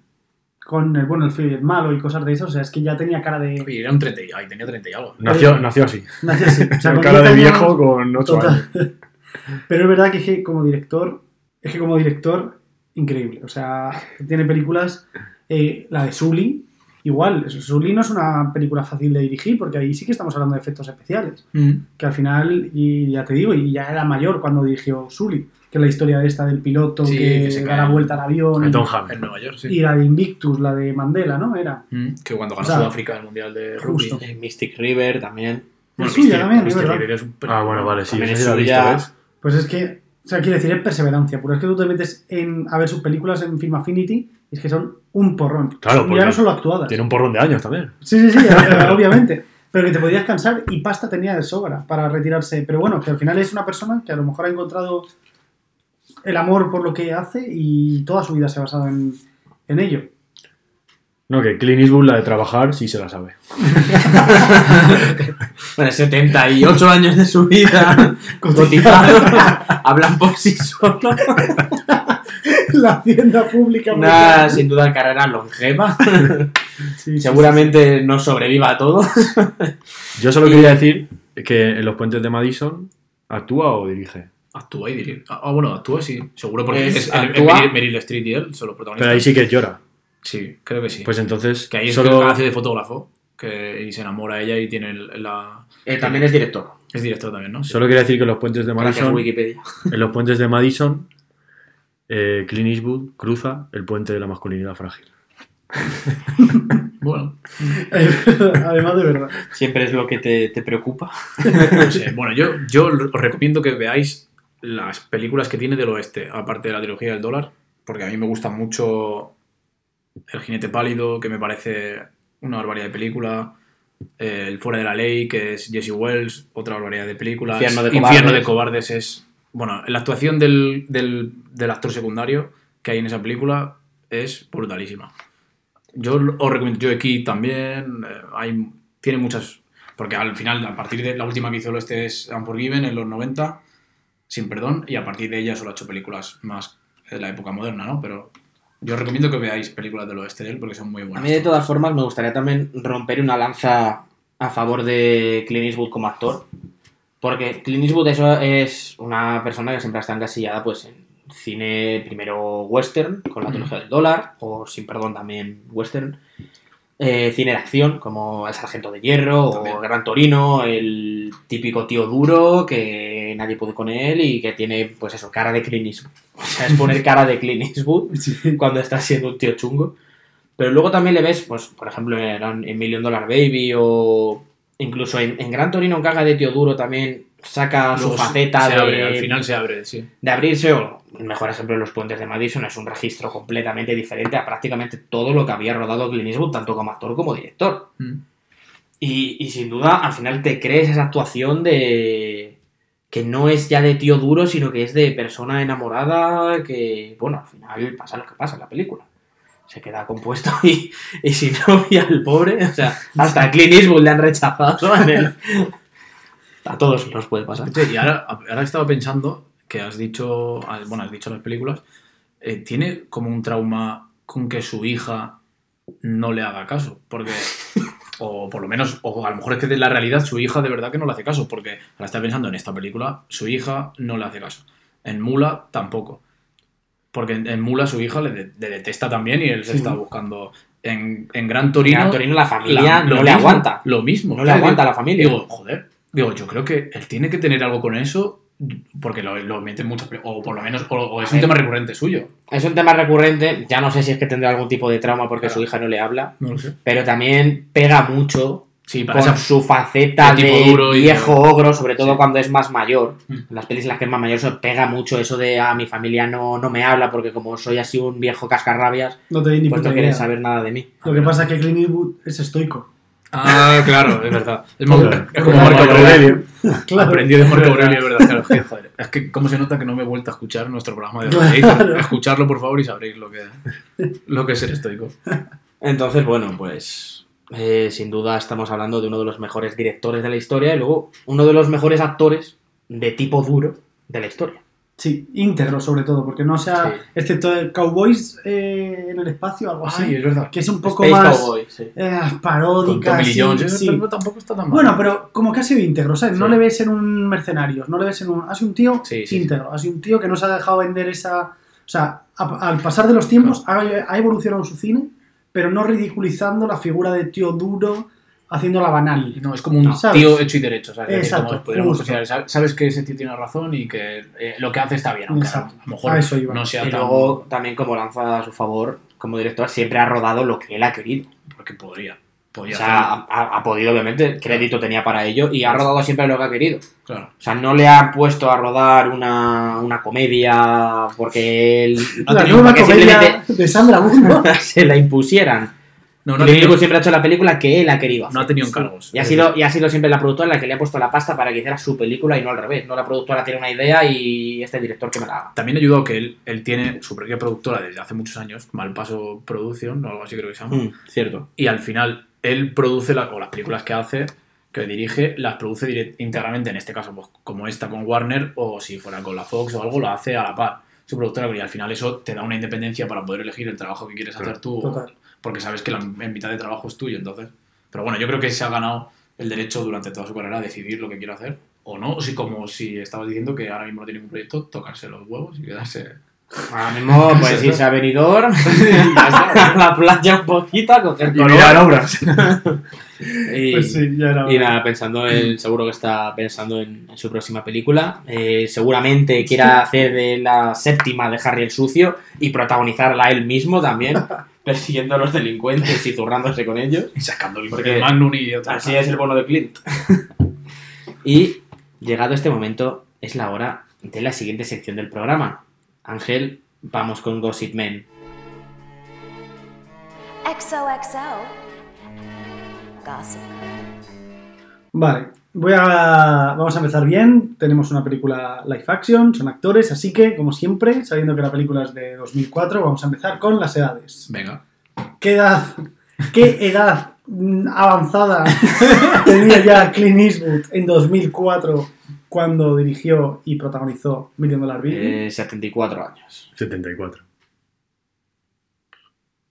con el bueno, el feo y el malo y cosas de eso, o sea, es que ya tenía cara de... Y era un 30 y, ay, tenía 30 y algo. Nació, nació así. nació así, o sea, con Cara 10 de años- viejo con 8 Total. años. Pero es verdad que, es que como director, es que como director, increíble. O sea, tiene películas, eh, la de Sully, igual. Sully no es una película fácil de dirigir porque ahí sí que estamos hablando de efectos especiales. Que al final, y ya te digo, y ya era mayor cuando dirigió Sully, que es la historia de esta del piloto Sí, que, que se da la vuelta al avión. Y-. En Nueva York, sí. Y la de Invictus, la de Mandela, ¿no? Era. Mm, Que cuando ganó O sea, Sudáfrica el Mundial de Rugby. Eh, Mystic River también. Es suya también, es Mystic verdad. River es un Ah, bueno, vale, sí. También es suya. ¿ves? Pues es que, sea, quiero decir, es perseverancia, pero es que tú te metes en, a ver sus películas en Film Affinity y es que son un porrón. Claro, porque ya no solo actuadas. Tiene un porrón de años también. Sí, sí, sí, eh, obviamente. Pero que te podías cansar y pasta tenía de sobra para retirarse. Pero bueno, que al final es una persona que a lo mejor ha encontrado el amor por lo que hace y toda su vida se ha basado en, en ello. No, que Clint Eastwood, la de trabajar, sí se la sabe. Bueno, 78 años de su vida cotizado, hablan por sí solos. La hacienda pública. Una, sin duda, carrera longeva. Sí, sí, Seguramente no sobreviva a todo. Yo solo quería decir que en Los Puentes de Madison actúa o dirige. Actúa y dirige. Ah, ah, bueno, actúa sí, seguro porque Es- es, el- el actúa- Meryl, Meryl Streep y él son los protagonistas. Pero ahí sí que llora. Sí, creo que sí. Pues entonces, que ahí es solo... que hace de fotógrafo que, y se enamora ella y tiene la... Eh, también es director. Es director también, ¿no? Sí. Solo quería decir que en Los Puentes de Madison, Wikipedia. en Los Puentes de Madison, eh, Clint Eastwood cruza el puente de la masculinidad frágil. Bueno, Además de verdad. Siempre es lo que te, te preocupa. no sé. Bueno, yo, yo os recomiendo que veáis las películas que tiene del oeste, aparte de la trilogía del dólar, porque a mí me gusta mucho El jinete pálido, que me parece una barbaridad de película. eh, El fuera de la ley, que es Jesse Wells, otra barbaridad de película. Infierno de Infierno cobardes. de cobardes es. Bueno, la actuación del, del, del actor secundario que hay en esa película es brutalísima. Yo os recomiendo Joe Kid también. eh, hay, tiene muchas. Porque al final, a partir de la última que hizo el este es Unforgiven en los 90, sin perdón, y a partir de ella solo ha hecho películas más de la época moderna, ¿no? Pero yo os recomiendo que veáis películas del oeste de él porque son muy A buenas. mí, de todas formas, me gustaría también romper una lanza a favor de Clint Eastwood como actor. Porque Clint Eastwood eso es una persona que siempre está encasillada pues, en cine primero western, con la trilogía del dólar, o sin perdón también western. Eh, cine de acción, como El Sargento de Hierro También. o Gran Torino, el típico tío duro que nadie puede con él y que tiene, pues eso, cara de Clint Eastwood. O sea, es poner cara de Clint Eastwood cuando está siendo un tío chungo. Pero luego también le ves, pues, por ejemplo, en, en Million Dollar Baby o incluso en, en Gran Torino, en Caga de Tío Duro, también saca su Luego faceta se de, abre, al final se abre, sí. de abrirse. O el mejor ejemplo de los puentes de Madison es un registro completamente diferente a prácticamente todo lo que había rodado Clint Eastwood, tanto como actor como director. Mm. Y, y sin duda, al final te crees esa actuación de. Que no es ya de tío duro, sino que es de persona enamorada, que, bueno, al final pasa lo que pasa en la película. Se queda compuesto y, y si no, y al pobre, o sea, hasta a Clint Eastwood le han rechazado en el- A todos nos puede pasar. Oye, Y ahora, ahora estaba pensando que has dicho, bueno, has dicho las películas, eh, tiene como un trauma con que su hija no le haga caso, porque o por lo menos, o a lo mejor es que de la realidad su hija de verdad que no le hace caso, porque ahora está pensando en esta película, su hija no le hace caso. En Mula tampoco. Porque en, en Mula su hija le, de- le detesta también y él se Sí. está buscando. En, en Gran Torino. Gran Torino, la familia la- no le aguanta. Lo mismo. No le aguanta la familia. Digo, joder. Digo, yo creo que él tiene que tener algo con eso. Porque lo, lo mete en muchas. pe- O por lo menos. O, o es un tema recurrente suyo. Es un tema recurrente, ya no sé si es que tendrá algún tipo de trauma porque Claro. su hija no le habla, No lo sé. pero también pega mucho Sí, para con esa. su faceta de y- viejo ogro, sobre todo Sí. cuando es más mayor. Mm. En las pelis en las que es más mayor se pega mucho eso de a mi familia no, no me habla porque como soy así un viejo cascarrabias, No te di ni pues no quieren saber nada de mí. Lo que pasa es que Clint Eastwood es estoico. Ah, claro, es verdad. Es, es como Claro. Marco Aurelio. Claro. Aprendí de Marco Aurelio, es verdad. Claro, que, joder, es que, ¿cómo se nota que no me he vuelto a escuchar nuestro programa de hoy? Claro. Escucharlo, por favor, y sabréis lo que, lo que es ser estoico. Entonces, bueno, pues eh, sin duda estamos hablando de uno de los mejores directores de la historia y luego uno de los mejores actores de tipo duro de la historia. Sí, íntegro sobre todo, porque no sea, Sí. excepto el Cowboys eh, en el espacio, algo así, Ay, es verdad. que es un poco Space más Cowboy, sí. eh, Con paródica. Sí, Jones, sí. pero tampoco está tan mal. Bueno, pero como que ha sido íntegro, ¿sabes? No Sí. le ves en un mercenario, no le ves en un... Ha sido un tío Sí, sí, sí. íntegro, ha sido un tío que no se ha dejado vender esa... O sea, a- al pasar de los tiempos ha, ha evolucionado su cine, pero no ridiculizando la figura de tío duro, haciéndola banal. No, es como un tío hecho y derecho, ¿sabes? Exacto, considerar, ¿sabes? que ese tío tiene razón y que eh, lo que hace está bien, aunque Exacto. a lo mejor A eso iba. no sea Y tan... luego también como lanza a su favor como director siempre ha rodado lo que él ha querido. Porque podría. O sea, ha, ha podido obviamente, crédito tenía para ello y ha rodado siempre lo que ha querido. Claro. O sea, no le han puesto a rodar una, una comedia porque él Ha la nueva comedia simplemente- de Sandra Bullock. se la impusieran. No, No, siempre ha hecho la película que él ha querido hacer. no ha tenido encargos. Y ha, sido, y ha sido siempre la productora la que le ha puesto la pasta para que hiciera su película y no al revés. No la productora tiene una idea y este director que me la haga. También ha ayudado que él, él tiene su propia productora desde hace muchos años, Malpaso Production, o algo así creo que se llama. Mm, cierto. Y al final, él produce, la- o las películas que hace, que dirige, las produce direct- íntegramente, en este caso, pues, como esta con Warner, o si fuera con la Fox o algo, lo hace a la par. Su productora, y al final eso te da una independencia para poder elegir el trabajo que quieres hacer tú, Total. Porque sabes que la en mitad de trabajo es tuyo, entonces. Pero bueno, yo creo que se ha ganado el derecho durante toda su carrera a decidir lo que quiere hacer, o no, o si como si estabas diciendo que ahora mismo no tiene ningún proyecto, tocarse los huevos y quedarse... Ahora mismo, pues irse a Benidorm, a la playa un poquito, a coger Y mirar obras. Y, Pues sí, ya era y nada, pensando en, seguro que está pensando en, en su próxima película. Eh, seguramente quiera hacer de la séptima de Harry el Sucio y protagonizarla él mismo también, persiguiendo a los delincuentes y zurrándose con ellos. Y sacando el, Porque Magnum y otra Así es el bono de Clint. y llegado este momento, es la hora de la siguiente sección del programa. Ángel, vamos con Gossip Men. XOXO. Gossip. Vale, voy a, vamos a empezar bien. Tenemos una película live action, son actores, así que, como siempre, sabiendo que la película es de 2004, vamos a empezar con las edades. Venga. ¿Qué edad, qué edad avanzada tenía ya Clint Eastwood en 2004 cuando dirigió y protagonizó Million Dollar Bill? Eh, 74 años. 74.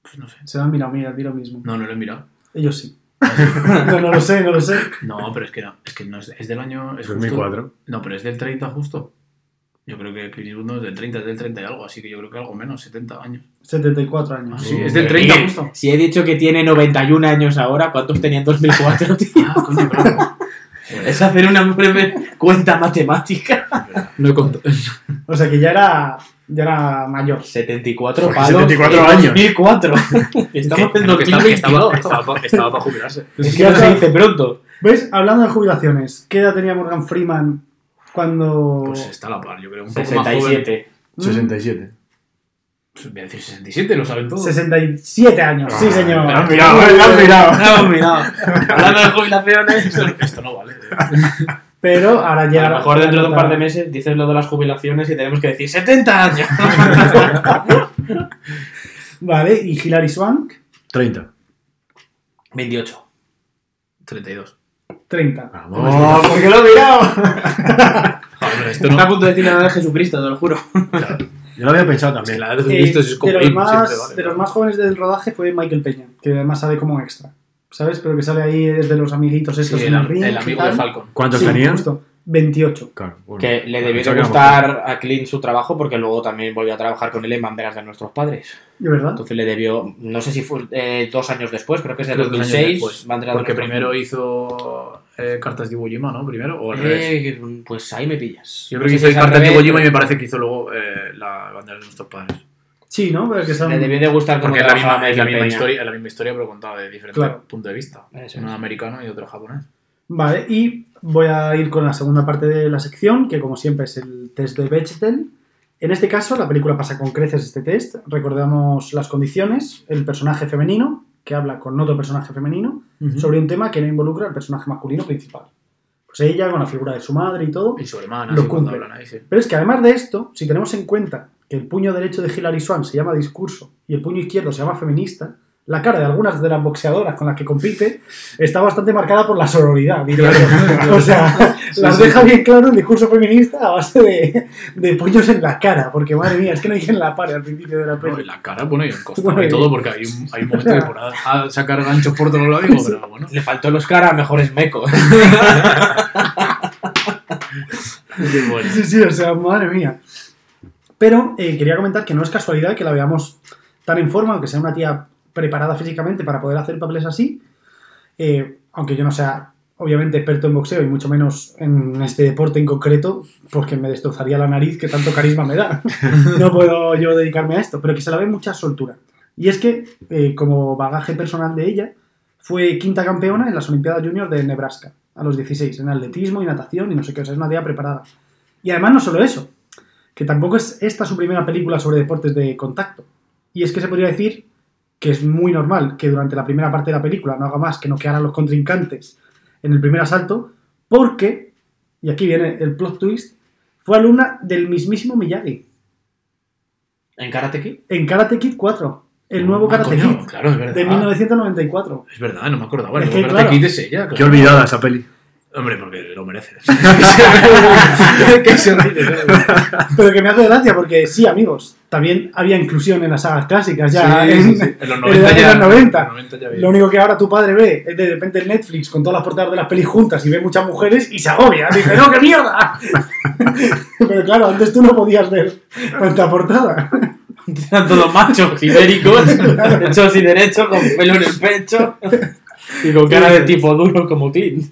Pues no sé. Se me han mirado, mira, di lo mismo. No, no lo he mirado. Ellos sí. No, no lo sé, no lo sé. No, pero es que no, es que no es, es del año. Es justo- 2004. no, pero es del 30 justo. Yo creo que Clint Eastwood no es del 30, es del 30 y algo, así que yo creo que algo menos, 70 años. 74 años. Sí, Oh, es del pero 30 Miguel, justo. Si he dicho que tiene 91 años ahora, ¿cuántos tenía en 2004, tío? Ah, coño, claro. Es hacer una breve cuenta matemática. No he contado. O sea que ya era, ya era mayor. 74 Porque palos 74 en años. 2004. Estamos en que estaba, que estaba, 2022. estaba, pa- estaba para jubilarse. Es que no se dice pronto. ¿Ves? Hablando de jubilaciones, ¿qué edad tenía Morgan Freeman cuando... Pues está a la par, yo creo. Un poco más joven. 67. 67. Pues voy a decir 67, lo saben todos. 67 años, sí Ah, señor. me has mirado, me has mirado. No, mira. Hablando de jubilaciones. Esto, esto no vale. Pero ahora ya... a lo mejor dentro de un par de meses dices lo de las jubilaciones y tenemos que decir 70 años. Vale, y Hilary Swank, 30. 28. 32. 30. Vamos, ¿por qué lo he mirado? Joder, esto no. Está a punto de decir la edad de Jesucristo, te lo juro. Yo lo había pensado Es que también. la edad de Eh, Jesucristo es como de, los siempre más, vale. de los más jóvenes del rodaje fue Michael Peña, que además sale como extra. ¿Sabes? Pero que sale ahí desde los amiguitos Sí, estos el, en el am- ring. el amigo de Falcon. ¿Cuántos Sí, tenían? justo. 28. Claro, bueno. Que le debió de gustar a Clint su trabajo porque luego también volvió a trabajar con él en Banderas de nuestros padres. ¿De verdad? Entonces le debió, no sé si fue eh, dos años después, creo que es de Creo que dos años 2006, después, Banderas de Porque nuestros primero hizo eh, cartas de Iwo Jima, ¿no? Primero, o al revés. Eh, pues ahí me pillas. Yo No creo que hizo cartas de Iwo Jima y me parece que hizo luego eh, la bandera de nuestros padres. Sí, ¿no? Pero que son... Le debió de gustar Porque es la misma, es la Michael misma Peña. historia, es la misma historia, pero contada de diferente Claro. punto de vista. Eso Uno es. americano y otro japonés. Vale, y voy a ir con la segunda parte de la sección, que como siempre es el test de Bechdel. En este caso, la película pasa con creces este test. Recordamos las condiciones, el personaje femenino, que habla con otro personaje femenino, sobre un tema que no involucra al personaje masculino principal. Pues ella, con la figura de su madre y todo. Y su hermana, Lo cumple. hablan ahí, sí. Pero es que además de esto, si tenemos en cuenta que el puño derecho de Hilary Swan se llama discurso y el puño izquierdo se llama feminista, la cara de algunas de las boxeadoras con las que compite está bastante marcada por la sororidad. O sea, las deja bien claro el discurso feminista a base de, de puños en la cara, porque madre mía, es que no hay quien la pare al principio de la No, peli. y la cara, bueno, y el costado Bueno, y todo, porque hay un, hay un momento que por a, a sacar ganchos por todos lados, digo, pero bueno. Le faltó el Oscar a mejores mecos. Bueno. Sí, sí, o sea, madre mía. Pero eh, quería comentar que no es casualidad que la veamos tan en forma, aunque sea una tía preparada físicamente para poder hacer papeles así. Eh, aunque yo no sea, obviamente, experto en boxeo y mucho menos en este deporte en concreto, porque me destrozaría la nariz que tanto carisma me da. No puedo yo dedicarme a esto, pero que se la ve mucha soltura. Y es que, eh, como bagaje personal de ella, fue quinta campeona en las Olimpiadas Juniors de Nebraska, a los 16, en atletismo y natación y no sé qué, o sea, es una tía preparada. Y además no solo eso, que tampoco es esta su primera película sobre deportes de contacto. Y es que se podría decir que es muy normal que durante la primera parte de la película no haga más que noquear a los contrincantes en el primer asalto, porque, y aquí viene el plot twist, fue alumna del mismísimo Miyagi ¿En Karate Kid? en Karate Kid 4, el nuevo Ah, Karate coño, Kid Claro, es verdad. de 1994. Es verdad, no me acordaba. Es El que, Karate claro. Kid es ella, Qué olvidada esa peli. Hombre, porque lo merece. que se ríe, Pero que me hace gracia porque sí, amigos, también había inclusión en las sagas clásicas ya Sí, en, sí, sí. En los en 90 ya. los 90. en los 90 ya había. Lo único que ahora tu padre ve es de repente el Netflix con todas las portadas de las pelis juntas y ve muchas mujeres y se agobia. Dice, ¡no, qué mierda! Pero claro, antes tú no podías ver tanta portada. Eran todos machos, ibéricos, hechos y derechos, con pelo en el pecho y con cara de tipo duro como Clint.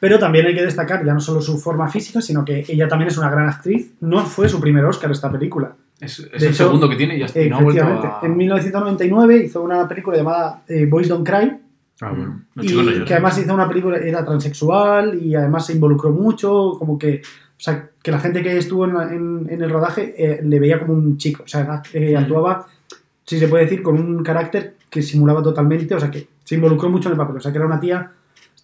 Pero también hay que destacar ya no solo su forma física, sino que ella también es una gran actriz. No fue su primer Oscar esta película. Es, es el hecho, segundo que tiene y ya está. no. En 1999 hizo una película llamada eh, Boys Don't Cry, Ah, bueno. No y que además hizo una película, era transexual y además se involucró mucho, como que, o sea, que la gente que estuvo en, en- en el rodaje eh, le veía como un chico, o sea, eh, Mm. actuaba, si se puede decir, con un carácter que simulaba totalmente, o sea, que se involucró mucho en el papel, o sea, que era una tía,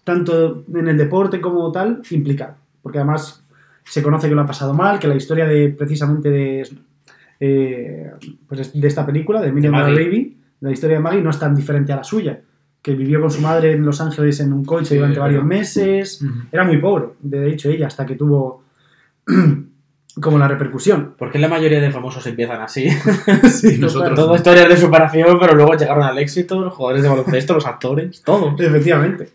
tanto en el deporte como tal, implicada, porque además se conoce que lo ha pasado mal, que la historia de, precisamente de, eh, pues de esta película, de Maggie. Baby, la historia de Maggie no es tan diferente a la suya, que vivió con su madre en Los Ángeles en un coche Sí, durante varios meses, era muy pobre, de hecho ella, hasta que tuvo como la repercusión. ¿Por qué la mayoría de famosos empiezan así? Sí, Nosotros. Todo historias de superación, pero luego llegaron al éxito, los jugadores de baloncesto, los actores, todos. Efectivamente.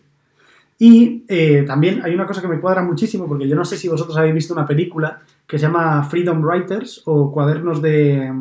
Y eh, también hay una cosa que me cuadra muchísimo, porque yo no sé si vosotros habéis visto una película que se llama Freedom Writers o Cuadernos de...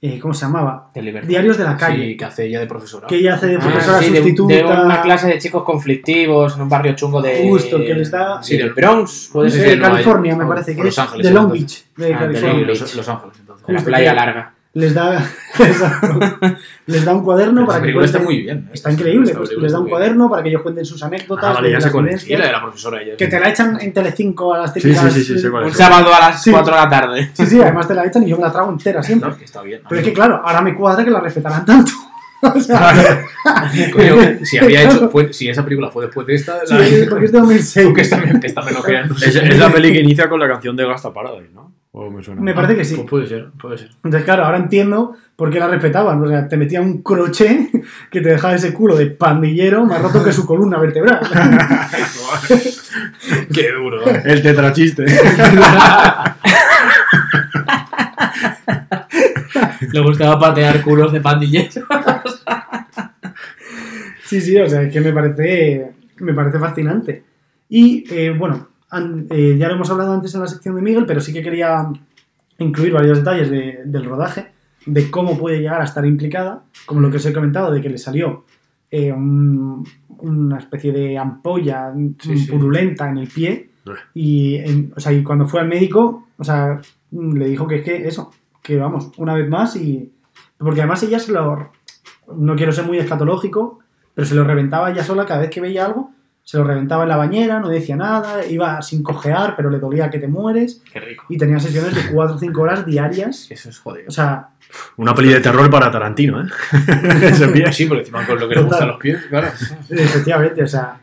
eh, ¿Cómo se llamaba? De. Diarios de la calle. Sí, que hace ella de profesora. Que ella hace de Ah, profesora sí, de, sustituta. de una clase de chicos conflictivos en un barrio chungo de. Justo, que les da- Sí, del Bronx, puede de Sí, ser. de California, me parece que Los es. Ángeles, de Long. Beach, de Ah, de California. Los, Ángeles, entonces. La playa que- larga. Les da, les da un cuaderno para que película está cuenten- muy bien. ¿eh? Está increíble, pues les da está un muy bien. cuaderno para que ellos cuenten sus anécdotas. Ah, vale, ya las sé cuál es. La de la profesora ella. Que te la echan en Telecinco a las Sí, típicas... sí, sí, sí, sé cuál Un sábado a las Sí. 4 de la tarde. Sí, sí, además te la echan y yo me la trago entera siempre. No, que está bien. Pero es que claro, ahora me cuadra que la respetaran tanto. O sea, Coño, si, había hecho, fue- si esa película fue después de esta, sí, la, porque es de 2006. tú que esta me, esta me lo crean. Es, es la peli que inicia con la canción de Gasta Paradise, ¿no? ¿O me suena? Me parece que sí. Pues puede ser, puede ser. Entonces, claro, ahora entiendo por qué la respetaban. O sea, te metían un crochet que te dejaba ese culo de pandillero más roto que su columna vertebral. Qué duro. El tetrachiste. Le gustaba patear culos de pandilleros. Sí, sí, o sea, es que me parece, me parece fascinante. Y eh, bueno, eh, ya lo hemos hablado antes en la sección de Miguel, pero sí que quería incluir varios detalles de- del rodaje, de cómo puede llegar a estar implicada, como lo que os he comentado, de que le salió eh, un- una especie de ampolla Sí, mm, sí. purulenta en el pie. Y, en- o sea, y cuando fue al médico, o sea, mm, le dijo que es que eso, que vamos, una vez más y... Porque además ella se lo... No quiero ser muy escatológico, pero se lo reventaba ella sola cada vez que veía algo, se lo reventaba en la bañera, no decía nada, iba sin cojear, pero le dolía que te mueres, Qué rico. y tenía sesiones de 4 o 5 horas diarias. Eso es jodido. O sea, Una peli de terror para Tarantino, ¿eh? Sí, porque encima con lo que le Total. gustan los pies, claro. efectivamente, o sea...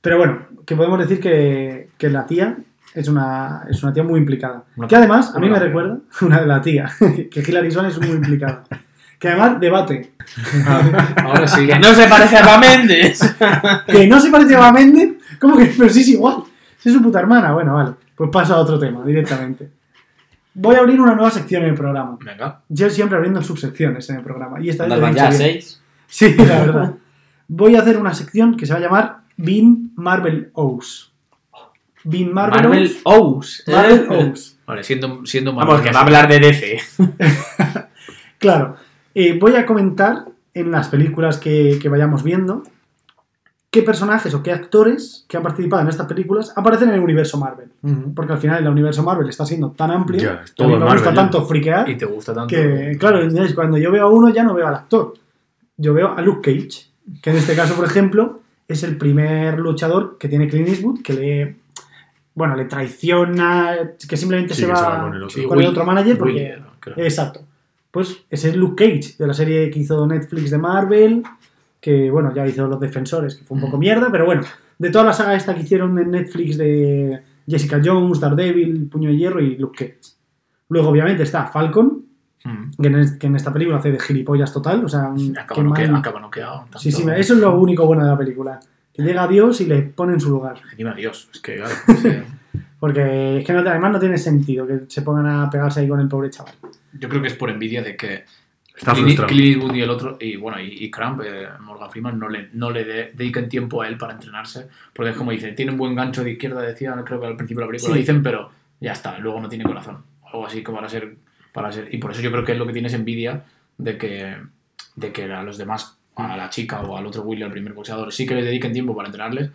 Pero bueno, que podemos decir que, que la tía es una, es una tía muy implicada. Una- que además, a mí me recuerda, una de la tía, que Hilary Swank es muy implicada. Que además debate. Ahora sí. Que no se parece a Eva Méndez. Que no se parece a Eva Méndez, ¿cómo que? Pero sí es igual. Sí Es su puta hermana. Bueno, vale. Pues paso a otro tema directamente. Voy a abrir una nueva sección en el programa. Venga. Yo siempre abriendo subsecciones en el programa. Y esta vez he ya seis. Sí, la verdad. Voy a hacer una sección que se va a llamar Bean Marvel O's. Bean Marvel, Marvel O's. O's. Marvel Eh. O's. Vale, siendo, siendo Vamos, que va a hablar de DC. Claro. Eh, voy a comentar en las películas que, que vayamos viendo qué personajes o qué actores que han participado en estas películas aparecen en el universo Marvel. Porque al final el universo Marvel está siendo tan amplio Ya, que a todo mí es me Marvel, gusta ya. tanto friquear Y te gusta tanto. que, claro, cuando yo veo a uno ya no veo al actor. Yo veo a Luke Cage, que en este caso, por ejemplo, es el primer luchador que tiene Clint Eastwood, que le, bueno, le traiciona, que simplemente Sí, se, va se va con el otro. Sí, con el Will- otro manager porque... Will. Exacto. Pues ese es Luke Cage, de la serie que hizo Netflix de Marvel, que bueno, ya hizo Los Defensores, que fue un poco mierda, pero bueno, de toda la saga esta que hicieron en Netflix de Jessica Jones, Daredevil, Puño de Hierro y Luke Cage. Luego, obviamente, está Falcon, que en, es- que en esta película hace de gilipollas total, o sea, Acaba, qué noque- mal- acaba noqueado. Sí, sí, eso es lo único bueno de la película. Que llega a Dios y le pone en su lugar. Encima Dios. Es que, claro. Porque es que no, además no tiene sentido que se pongan a pegarse ahí con el pobre chaval. Yo creo que es por envidia de que Está Clint, frustrado. Clint Eastwood y el otro, y bueno, y, y Crump, eh, Morgan Freeman, no le, no le de- dediquen tiempo a él para entrenarse. Porque es como dice, tiene un buen gancho de izquierda, decía, creo que al principio de la película Sí. lo dicen, pero ya está, luego no tiene corazón. Algo así como para ser, para ser. Y por eso yo creo que es lo que tienes envidia de que, de que a los demás, a la chica o al otro Willy, al primer boxeador, sí que les dediquen tiempo para entrenarles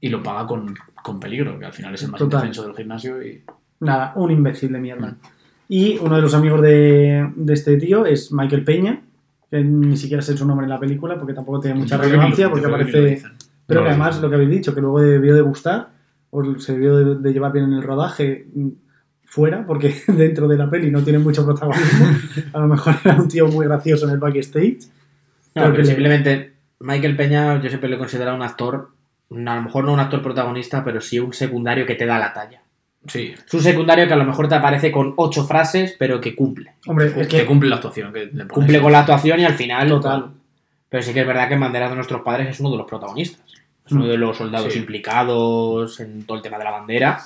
y lo paga con, con peligro, que al final es el más Total. indefenso del gimnasio y Nada, un imbécil de mierda. Y uno de los amigos de, de este tío es Michael Peña, que ni siquiera sé su nombre en la película porque tampoco tiene mucha relevancia, porque aparece... Pero No que además lo que habéis dicho, que luego debió de gustar, o se debió de, de llevar bien en el rodaje mm, fuera, porque dentro de la peli no tiene mucho protagonismo. A lo mejor era un tío muy gracioso en el backstage. No, Pero pero que le- simplemente Michael Peña yo siempre lo he considerado un actor, a lo mejor no un actor protagonista, pero sí un secundario que te da la talla. Sí, Es un secundario que a lo mejor te aparece con ocho frases, pero que cumple. Hombre, es que que... cumple la actuación. Que le pones. Cumple con la actuación y al final... Total. Pero sí que es verdad que en Banderas de nuestros padres es uno de los protagonistas. Es uno Mm. de los soldados Sí. implicados en todo el tema de la bandera.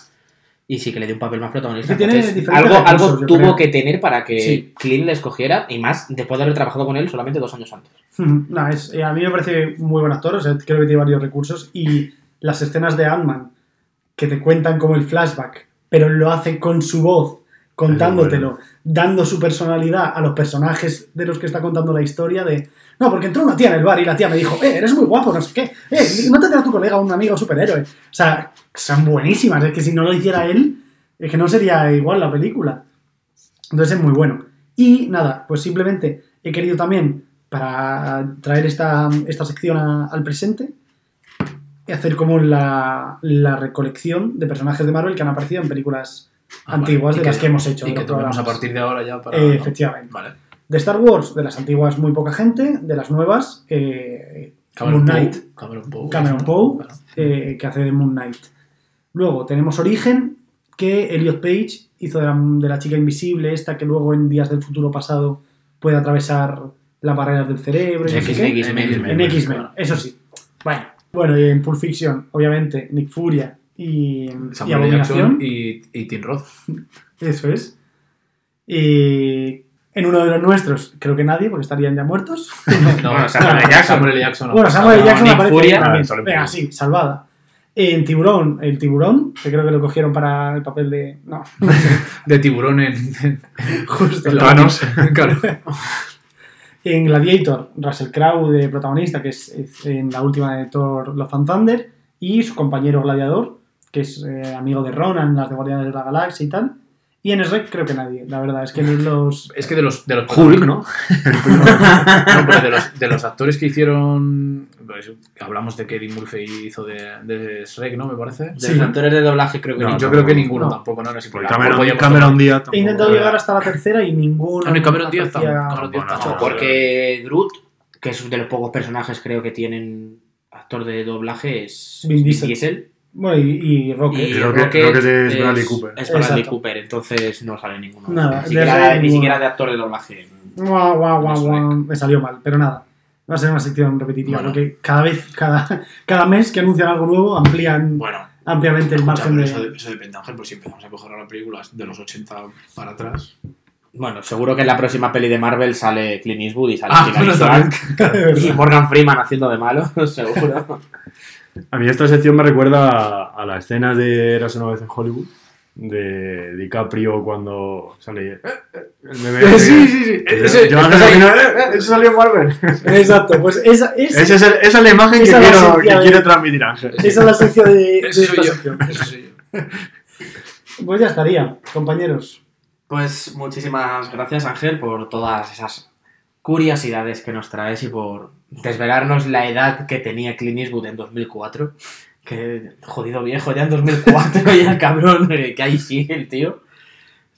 Y sí que le dio un papel más protagonista. Entonces, algo, algo tuvo creo. que tener para que Sí. Clint le escogiera, y más después de haber trabajado con él solamente dos años antes. No, es, eh, a mí me parece muy buen actor, o sea, creo que tiene varios recursos y las escenas de Ant-Man que te cuentan como el flashback, pero lo hace con su voz, contándotelo, dando su personalidad a los personajes de los que está contando la historia de... No, porque entró una tía en el bar y la tía me dijo, eh, eres muy guapo, no sé qué, eh, a tu colega, un amigo superhéroe. O sea, son buenísimas, es que si no lo hiciera él, es que no sería igual la película. Entonces es muy bueno. Y nada, pues simplemente he querido también, para traer esta, esta sección a- al presente, hacer como la, la recolección de personajes de Marvel que han aparecido en películas Vale. antiguas de las que hemos hecho. Y que tomemos a partir de ahora ya para. Eh, efectivamente. Vale. De Star Wars, de las antiguas muy poca gente, de las nuevas, eh, Cameron Moon Poe. Knight, Cameron Poe. Cameron Poe, claro. eh, que hace de Moon Knight. Luego tenemos Origen, que Elliot Page hizo de la, de la chica invisible, esta que luego en Días del Futuro Pasado puede atravesar las barreras del cerebro. y X-. En X-Men, eso sí. Bueno, bueno, y en Pulp Fiction, obviamente, Nick Furia, y, y Samuel L. Abominación. Jackson y, y Tim Roth. Eso es. Y en uno de los nuestros, creo que nadie, porque estarían ya muertos. No, Samuel L. Jackson. Samuel L. Jackson. no. Bueno, Samuel L. Jackson aparece Furia. también. Venga, sí, salvada. En Tiburón, el Tiburón, que creo que lo cogieron para el papel de... No, De tiburón en. justo. en Thanos. Claro. En Gladiator, Russell Crowe de protagonista, que es, es en la última de Thor Love and Thunder, y su compañero gladiador, que es eh, amigo de Ronan en las de Guardianes de la Galaxia y tal. Y en Shrek creo que nadie, la verdad, es que los... Es que de los. De los Hulk, ¿no? No, pero de los, de los actores que hicieron. pues, hablamos de que Eddie Murphy hizo de, de Shrek, ¿no? Me parece. De Sí. los actores de doblaje creo que No, ni- Yo tampoco. creo que ninguno No. tampoco, ¿no? no es Porque. Cameron, Cameron Díaz He intentado llegar hasta la tercera y ninguno... No, y Cameron Díaz tampoco. Porque Groot, que es de los pocos personajes creo que tienen actor de doblaje, es Vin Diesel. Bueno, y, y Rocket. Y Rocket- Rocket, Rocket es Bradley Cooper. Es Bradley Exacto. Cooper, entonces no sale ninguno. Nada, ni, siquiera, ese ni ninguno. siquiera de actor de doblaje. Guau, guau, guau, guau. Me salió mal, pero nada. Va a ser una sección repetitiva, Bueno. porque cada vez, cada, cada mes que anuncian algo nuevo, amplían Bueno, ampliamente el margen de... eso, eso depende, Ángel, pues si empezamos a coger ahora películas de los 80 para atrás. Bueno, seguro que en la próxima peli de Marvel sale Clint Eastwood y sale Ah, y Morgan Freeman haciendo de malo, seguro. A mí esta sección me recuerda a, a la escena de Eras una vez en Hollywood, de DiCaprio cuando sale... eh, eh, el meme sí, sí, sí. Ese- yo antes ahí. "Eh, eh, eso salió en Marvel. Exacto, pues esa, esa, Esa es, el- esa es la imagen que, Esa es la quiero, que de- quiere transmitir Ángel. esa es la esencia de, de esta yo. sección. Ese soy yo. Pues ya estaría, compañeros. Pues muchísimas gracias Ángel por todas esas curiosidades que nos traes y por desvelarnos la edad que tenía Clint Eastwood en 2004. Que jodido viejo, ya en 2004, ya el cabrón, que ahí sigue el tío.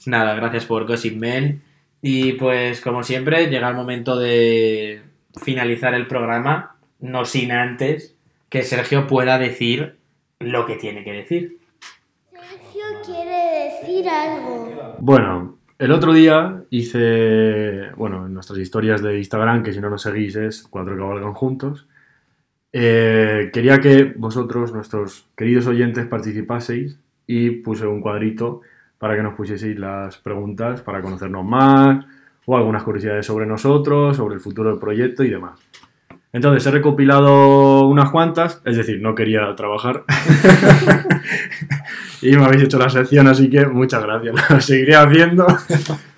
Nada, gracias por Gossip Man. Y pues como siempre, llega el momento de finalizar el programa, no sin antes que Sergio pueda decir lo que tiene que decir. Sergio quiere decir algo. Bueno, el otro día hice, bueno, en nuestras historias de Instagram, que si no nos seguís es Cuatro Cabalgan Juntos, eh, quería que vosotros, nuestros queridos oyentes, participaseis y puse un cuadrito para que nos pusieseis las preguntas para conocernos más o algunas curiosidades sobre nosotros, sobre el futuro del proyecto y demás. Entonces he recopilado unas cuantas, es decir, no quería trabajar y me habéis hecho la sección, así que muchas gracias. Lo seguiré haciendo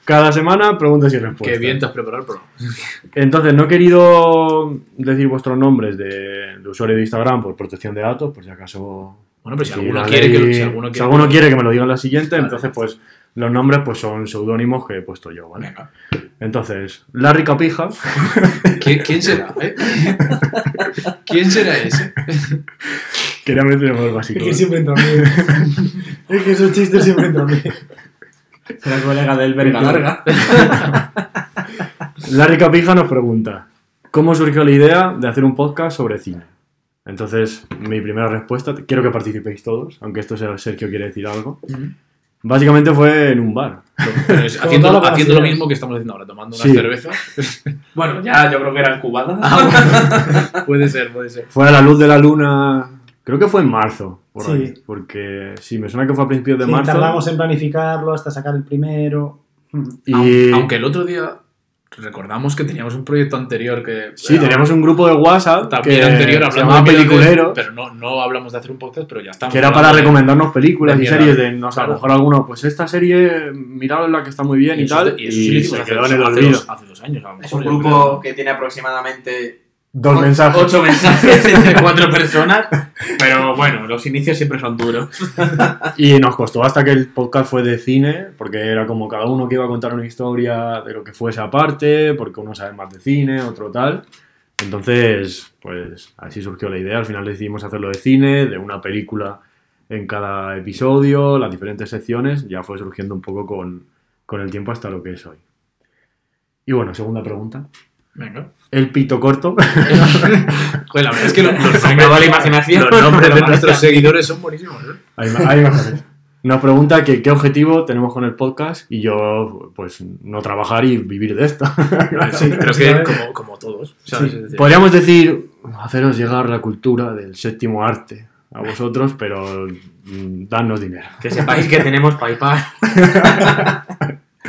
cada semana, preguntas y respuestas. Qué bien te has preparado el. Entonces, no he querido decir vuestros nombres de, de usuario de Instagram por protección de datos, por si acaso. Bueno, pero si si alguno quiere que lo- si alguno si quiere alguno que- quiere que me lo diga en la siguiente, Vale. entonces, pues los nombres pues son seudónimos que he puesto yo, ¿vale? Venga. Entonces, Larry Capija, ¿Quién, quién será? eh? ¿Quién será ese? quería meter Es básico. que siempre entra bien. es que esos chistes siempre entran bien. Será colega del Verga Larga. Larry Capija nos pregunta: ¿Cómo surgió la idea de hacer un podcast sobre cine? Entonces, mi primera respuesta, quiero que participéis todos, aunque esto sea Sergio quiere decir algo. Básicamente fue en un bar. Pero es Como haciendo, lo mismo que estamos haciendo ahora, tomando unas Sí. cervezas. Bueno, ya yo creo que eran cubadas. puede ser, puede ser. Fue a la luz de la luna, creo que fue en marzo, por Sí. ahí, porque sí, me suena que fue a principios de Sí, marzo. tardamos en planificarlo hasta sacar el primero. Y Aun- Aunque el otro día recordamos que teníamos un proyecto anterior que. sí, teníamos un grupo de WhatsApp También que anterior se hablando llamaba de Peliculero, Pero no, no hablamos de hacer un podcast, pero ya estamos. que era para de- recomendarnos películas y series de, no sé, a lo mejor alguno, pues esta serie, miradla que está muy bien y, eso- tal, y, eso sí se hace quedó en el hace olvido. dos- Hace dos años, a lo Es un mejor, grupo creo. que tiene aproximadamente Dos o- mensajes. ocho mensajes entre cuatro personas. Pero bueno, los inicios siempre son duros. Y nos costó hasta que el podcast fue de cine, porque era como cada uno que iba a contar una historia de lo que fuese aparte, porque uno sabe más de cine, otro tal. Entonces, pues así surgió la idea. Al final decidimos hacerlo de cine, de una película en cada episodio, las diferentes secciones. Ya fue surgiendo un poco con, con el tiempo hasta lo que es hoy. Y bueno, segunda pregunta. Venga. El pito corto. Joder, la verdad es que lo- los, Se acabó la imaginación. los nombres de nuestros seguidores son buenísimos. ¿eh? Hay, hay mejores. Nos pregunta que qué objetivo tenemos con el podcast y yo, pues, no trabajar y vivir de esto. Sí, Pero es que, como, como todos, ¿sabes? Sí. Es decir, Podríamos decir, haceros llegar la cultura del séptimo arte a vosotros, pero mm, dadnos dinero. Que sepáis que tenemos PayPal.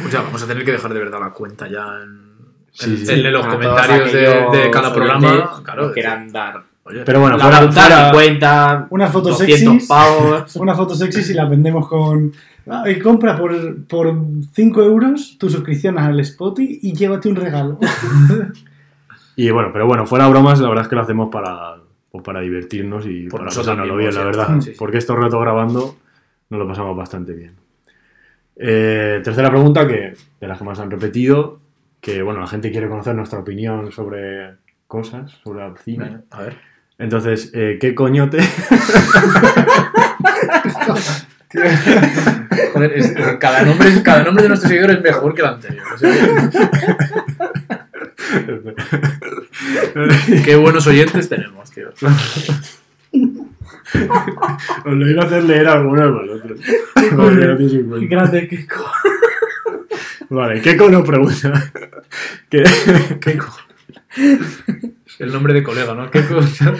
O sea, vamos a tener que dejar de verdad la cuenta ya en, Sí, sí. en los comentarios de, de cada programa. Claro, que quieran dar. Oye, Pero bueno, fuera, fuera- 50, Unas fotos 200 sexys. pavos. Una foto sexy si la vendemos con. Ah, y compra por, por 5 euros tu suscripción al Spotify y llévate un regalo. Y bueno, pero bueno, fuera bromas, la verdad es que lo hacemos para, pues para divertirnos y Por para nosotros pasárnoslo bien, la verdad. está, sí, sí. Porque estos ratos grabando nos lo pasamos bastante bien. Eh, tercera pregunta, que de las que más han repetido, que bueno, la gente quiere conocer nuestra opinión sobre cosas, sobre el cine. a ver. Entonces, eh, ¿qué coñote? Joder, es- cada, nombre, cada nombre de nuestro seguidor es mejor que el anterior. O sea, qué buenos oyentes tenemos, tío. Os lo iba a hacer leer a alguno de vosotros. Porque no tenéis en cuenta. Grande, Kiko. Vale, ¿qué nos pregunta? ¿Qué, ¿Qué co- El nombre de colega, ¿no? ¿Qué cosa?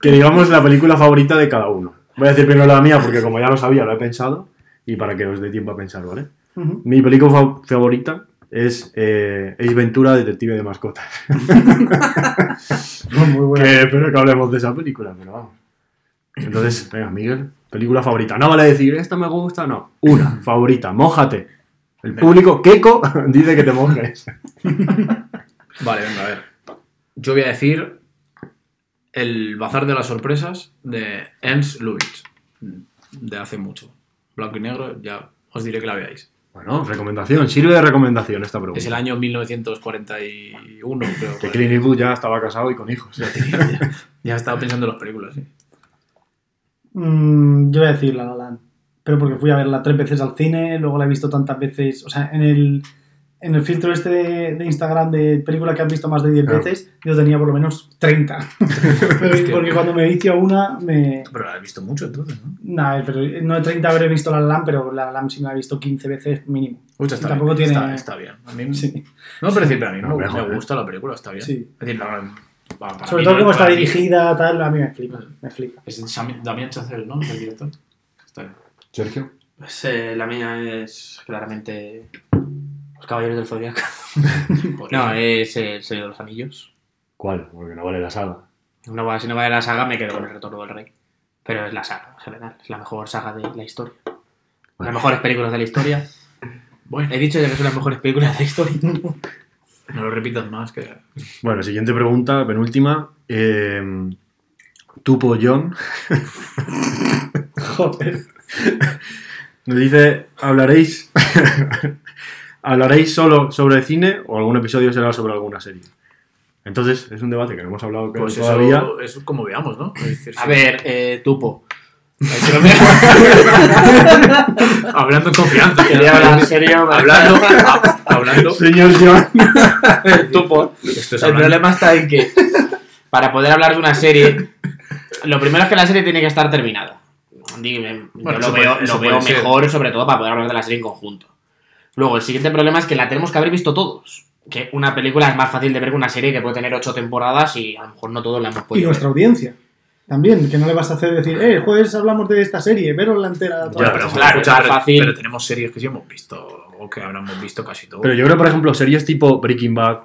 que digamos la película favorita de cada uno. Voy a decir primero la mía porque como ya lo sabía, lo he pensado y para que os dé tiempo a pensar, ¿vale? Mi película fa- favorita es eh, Ace Ventura, Detective de Mascotas. Muy buena. Que espero que hablemos de esa película, pero vamos. Entonces, venga, Miguel, película favorita. No vale decir, esta me gusta, no. Una, favorita, mójate. El público, Keiko, dice que te mojes. Vale, venga, a ver. Yo voy a decir El Bazar de las Sorpresas de Ernst Lubitsch. De hace mucho. Blanco y negro, ya os diré que la veáis. Bueno, recomendación, sirve de recomendación esta pregunta. Es el año 1941, creo. Que Clint. Eastwood ya estaba casado y con hijos. Ya, tenía- ya- ya estaba pensando en las películas, sí. Mm, yo voy a decir La La Land. Pero porque fui a verla tres veces al cine, luego la he visto tantas veces. O sea, en el, en el filtro este de, de Instagram de película que has visto más de 10 Claro. veces, yo tenía por lo menos 30. Pero- Hostia. porque cuando me vicio una, me. Pero la has visto mucho entonces, ¿no? Nah, pero no de 30 habré visto La La Land, pero La La Land sí me la he visto 15 veces mínimo. Mucho está Tampoco bien. tiene- Está, está bien. A mí, Sí. No, pero decir, pero a mí No, me, ¿eh? gusta la película, está bien. Sí. Es decir, la- para Sobre todo no- como está dirigida, tal, a mí me flipa. Me flipa. Es Damián Chazelle, ¿no? El director. Está bien. Sergio. Pues, eh, la mía es claramente Los Caballeros del Zodiaco. No, es El Señor de los Anillos. ¿Cuál? Porque no vale la saga. No, si no vale la saga, me quedo con El Retorno del Rey. Pero es la saga, en general. Es la mejor saga de la historia. Las mejores películas de la historia. Bueno, He dicho ya que son las mejores películas de la historia. no lo repitas más que. Bueno, siguiente pregunta, penúltima. Eh, Tupo John Joder. Nos dice, ¿hablaréis, ¿hablaréis solo sobre cine o algún episodio será sobre alguna serie? Entonces, es un debate que no hemos hablado Pues todavía. eso es como veamos, ¿no? A ver, eh, Tupo. Hablando en confianza. Quería hablar en serio. ¿vale? Hablando. ha- hablando. Señor John. Tupo. Esto es El hablando. problema está en que para poder hablar de una serie, lo primero es que la serie tiene que estar terminada. Dime, Bueno, yo eso lo veo, puede- eso lo veo puede ser. mejor, sobre todo para poder hablar de la serie en conjunto. Luego, el siguiente problema es que la tenemos que haber visto todos. Que una película es más fácil de ver que una serie que puede tener ocho temporadas y a lo mejor no todos la hemos Y podido nuestra ver. audiencia. También, que no le vas a hacer decir, eh, jueves hablamos de esta serie, veros la entera. toda Ya, la pero, semana". claro, escucha, pero- fácil. pero tenemos series que sí hemos visto o que habremos visto casi todo. Pero yo creo, por ejemplo, series tipo Breaking Bad,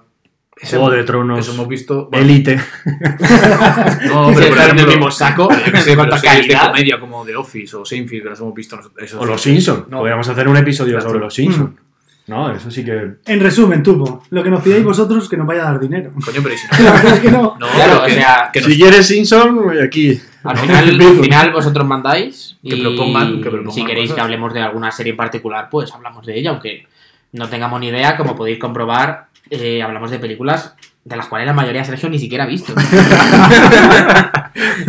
Eso Juego hemos- de Tronos, Eso hemos visto. bueno, Elite. no, Sí, pero por en el ejemplo, mismo saco, yo sé, series de comedia como The Office o Seinfeld que nos hemos visto. nos- eso O. Los Simpsons. No. Podríamos hacer un episodio sobre. Los Simpsons. No, eso sí que... En resumen, Tupo, lo que nos pidáis vosotros que nos vaya a dar dinero. Coño, pero ¿y si La no. verdad es que no. No, Claro, pero o que- sea, que nos- Si quieres Simpson, aquí. Al final, al final vosotros mandáis Que y propongan- que propongan si queréis cosas. que hablemos de alguna serie en particular, pues hablamos de ella, aunque no tengamos ni idea, como podéis comprobar, eh, hablamos de películas de las cuales la mayoría Sergio ni siquiera ha visto.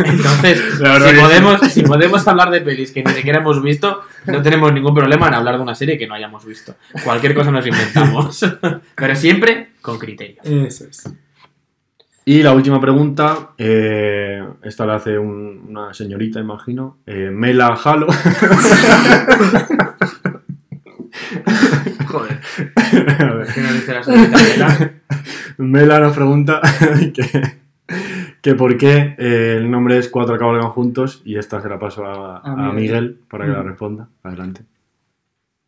Entonces, si podemos, si podemos hablar de pelis que ni siquiera hemos visto, no tenemos ningún problema en hablar de una serie que no hayamos visto. Cualquier cosa nos inventamos, pero siempre con criterio. Eso es. Y la última pregunta, eh, esta la hace un- una señorita, imagino. eh, Mela Halo. Joder. A ver. ¿Qué nos dice la señorita Mela? Mela nos pregunta que, que por qué eh, el nombre es Cuatro cabalgan juntos y esta se la paso a, A a Miguel. Miguel para que la Mm. responda. Adelante.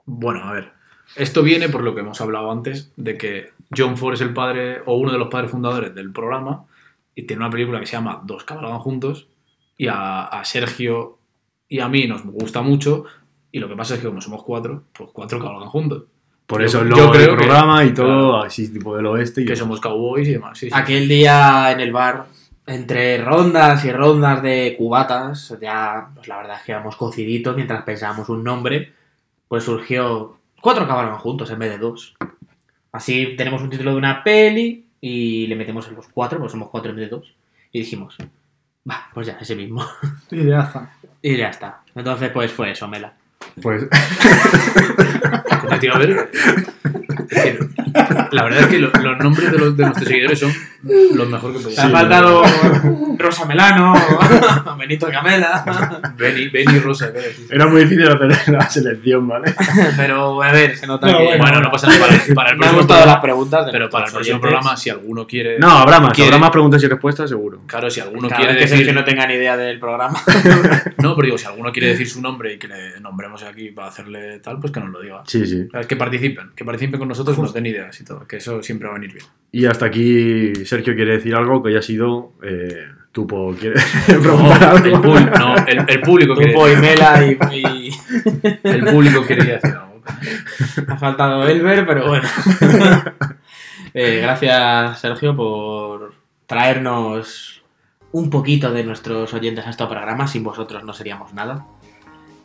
Bueno, a ver. Esto viene por lo que hemos hablado antes, de que John Ford es el padre o uno de los padres fundadores del programa y tiene una película que se llama Dos cabalgan juntos y a, a Sergio y a mí nos gusta mucho y lo que pasa es que como somos cuatro, pues cuatro cabalgan juntos. Por eso el yo logo del que- programa y todo claro. así tipo del oeste. Y Que eso. somos cowboys y demás. Sí, sí. Aquel día en el bar, entre rondas y rondas de cubatas, ya, pues la verdad es que íbamos cociditos mientras pensábamos un nombre, pues surgió cuatro acabaron juntos en vez de dos. Así tenemos un título de una peli y le metemos en los cuatro, pues somos cuatro en vez de dos. Y dijimos, va, pues ya, ese mismo. Ideaza. Y ya está. Entonces, pues fue eso, Mela. Pues Ver. Es que, la verdad es que lo- los nombres de, los, de nuestros seguidores son los mejor que Te podíamos. ha faltado Rosa Melano, Benito Camela, Benny, Benny Rosa, sí, sí. era muy difícil hacer la selección, ¿vale? pero a ver, se nota No, que... bueno, Bueno, no pasa nada. Para, el- para el me han próximo gustado las programa, preguntas. de pero para el próximo oyentes. programa, si alguno quiere. No, habrá más, quiere- habrá más preguntas y respuestas seguro. Claro, si alguno quiere que decir. Sergio no tenga ni idea del programa. No, pero digo, si alguno quiere decir su nombre y que le nombremos aquí para hacerle tal, pues que nos lo diga. Sí, sí. Que participen, que participen con nosotros nos den ideas y todo, que eso siempre va a venir bien. Y hasta aquí Sergio quiere decir algo que ya ha sido. Eh, Tupo quiere No, preguntar el, algo. pul- no, el, el público quiere Tupo y Mela y, y- el público quería decir algo. ha faltado Elber, pero bueno. Eh, gracias, Sergio, por traernos un poquito de nuestros oyentes a este programa. Sin vosotros no seríamos nada.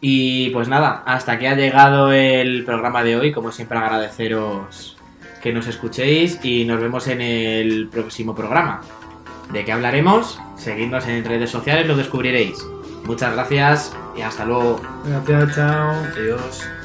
Y pues nada, hasta aquí ha llegado el programa de hoy. Como siempre, agradeceros que nos escuchéis y nos vemos en el próximo programa. ¿De qué hablaremos? Seguidnos en redes sociales, lo descubriréis. Muchas gracias y hasta luego. Gracias, chao. Adiós.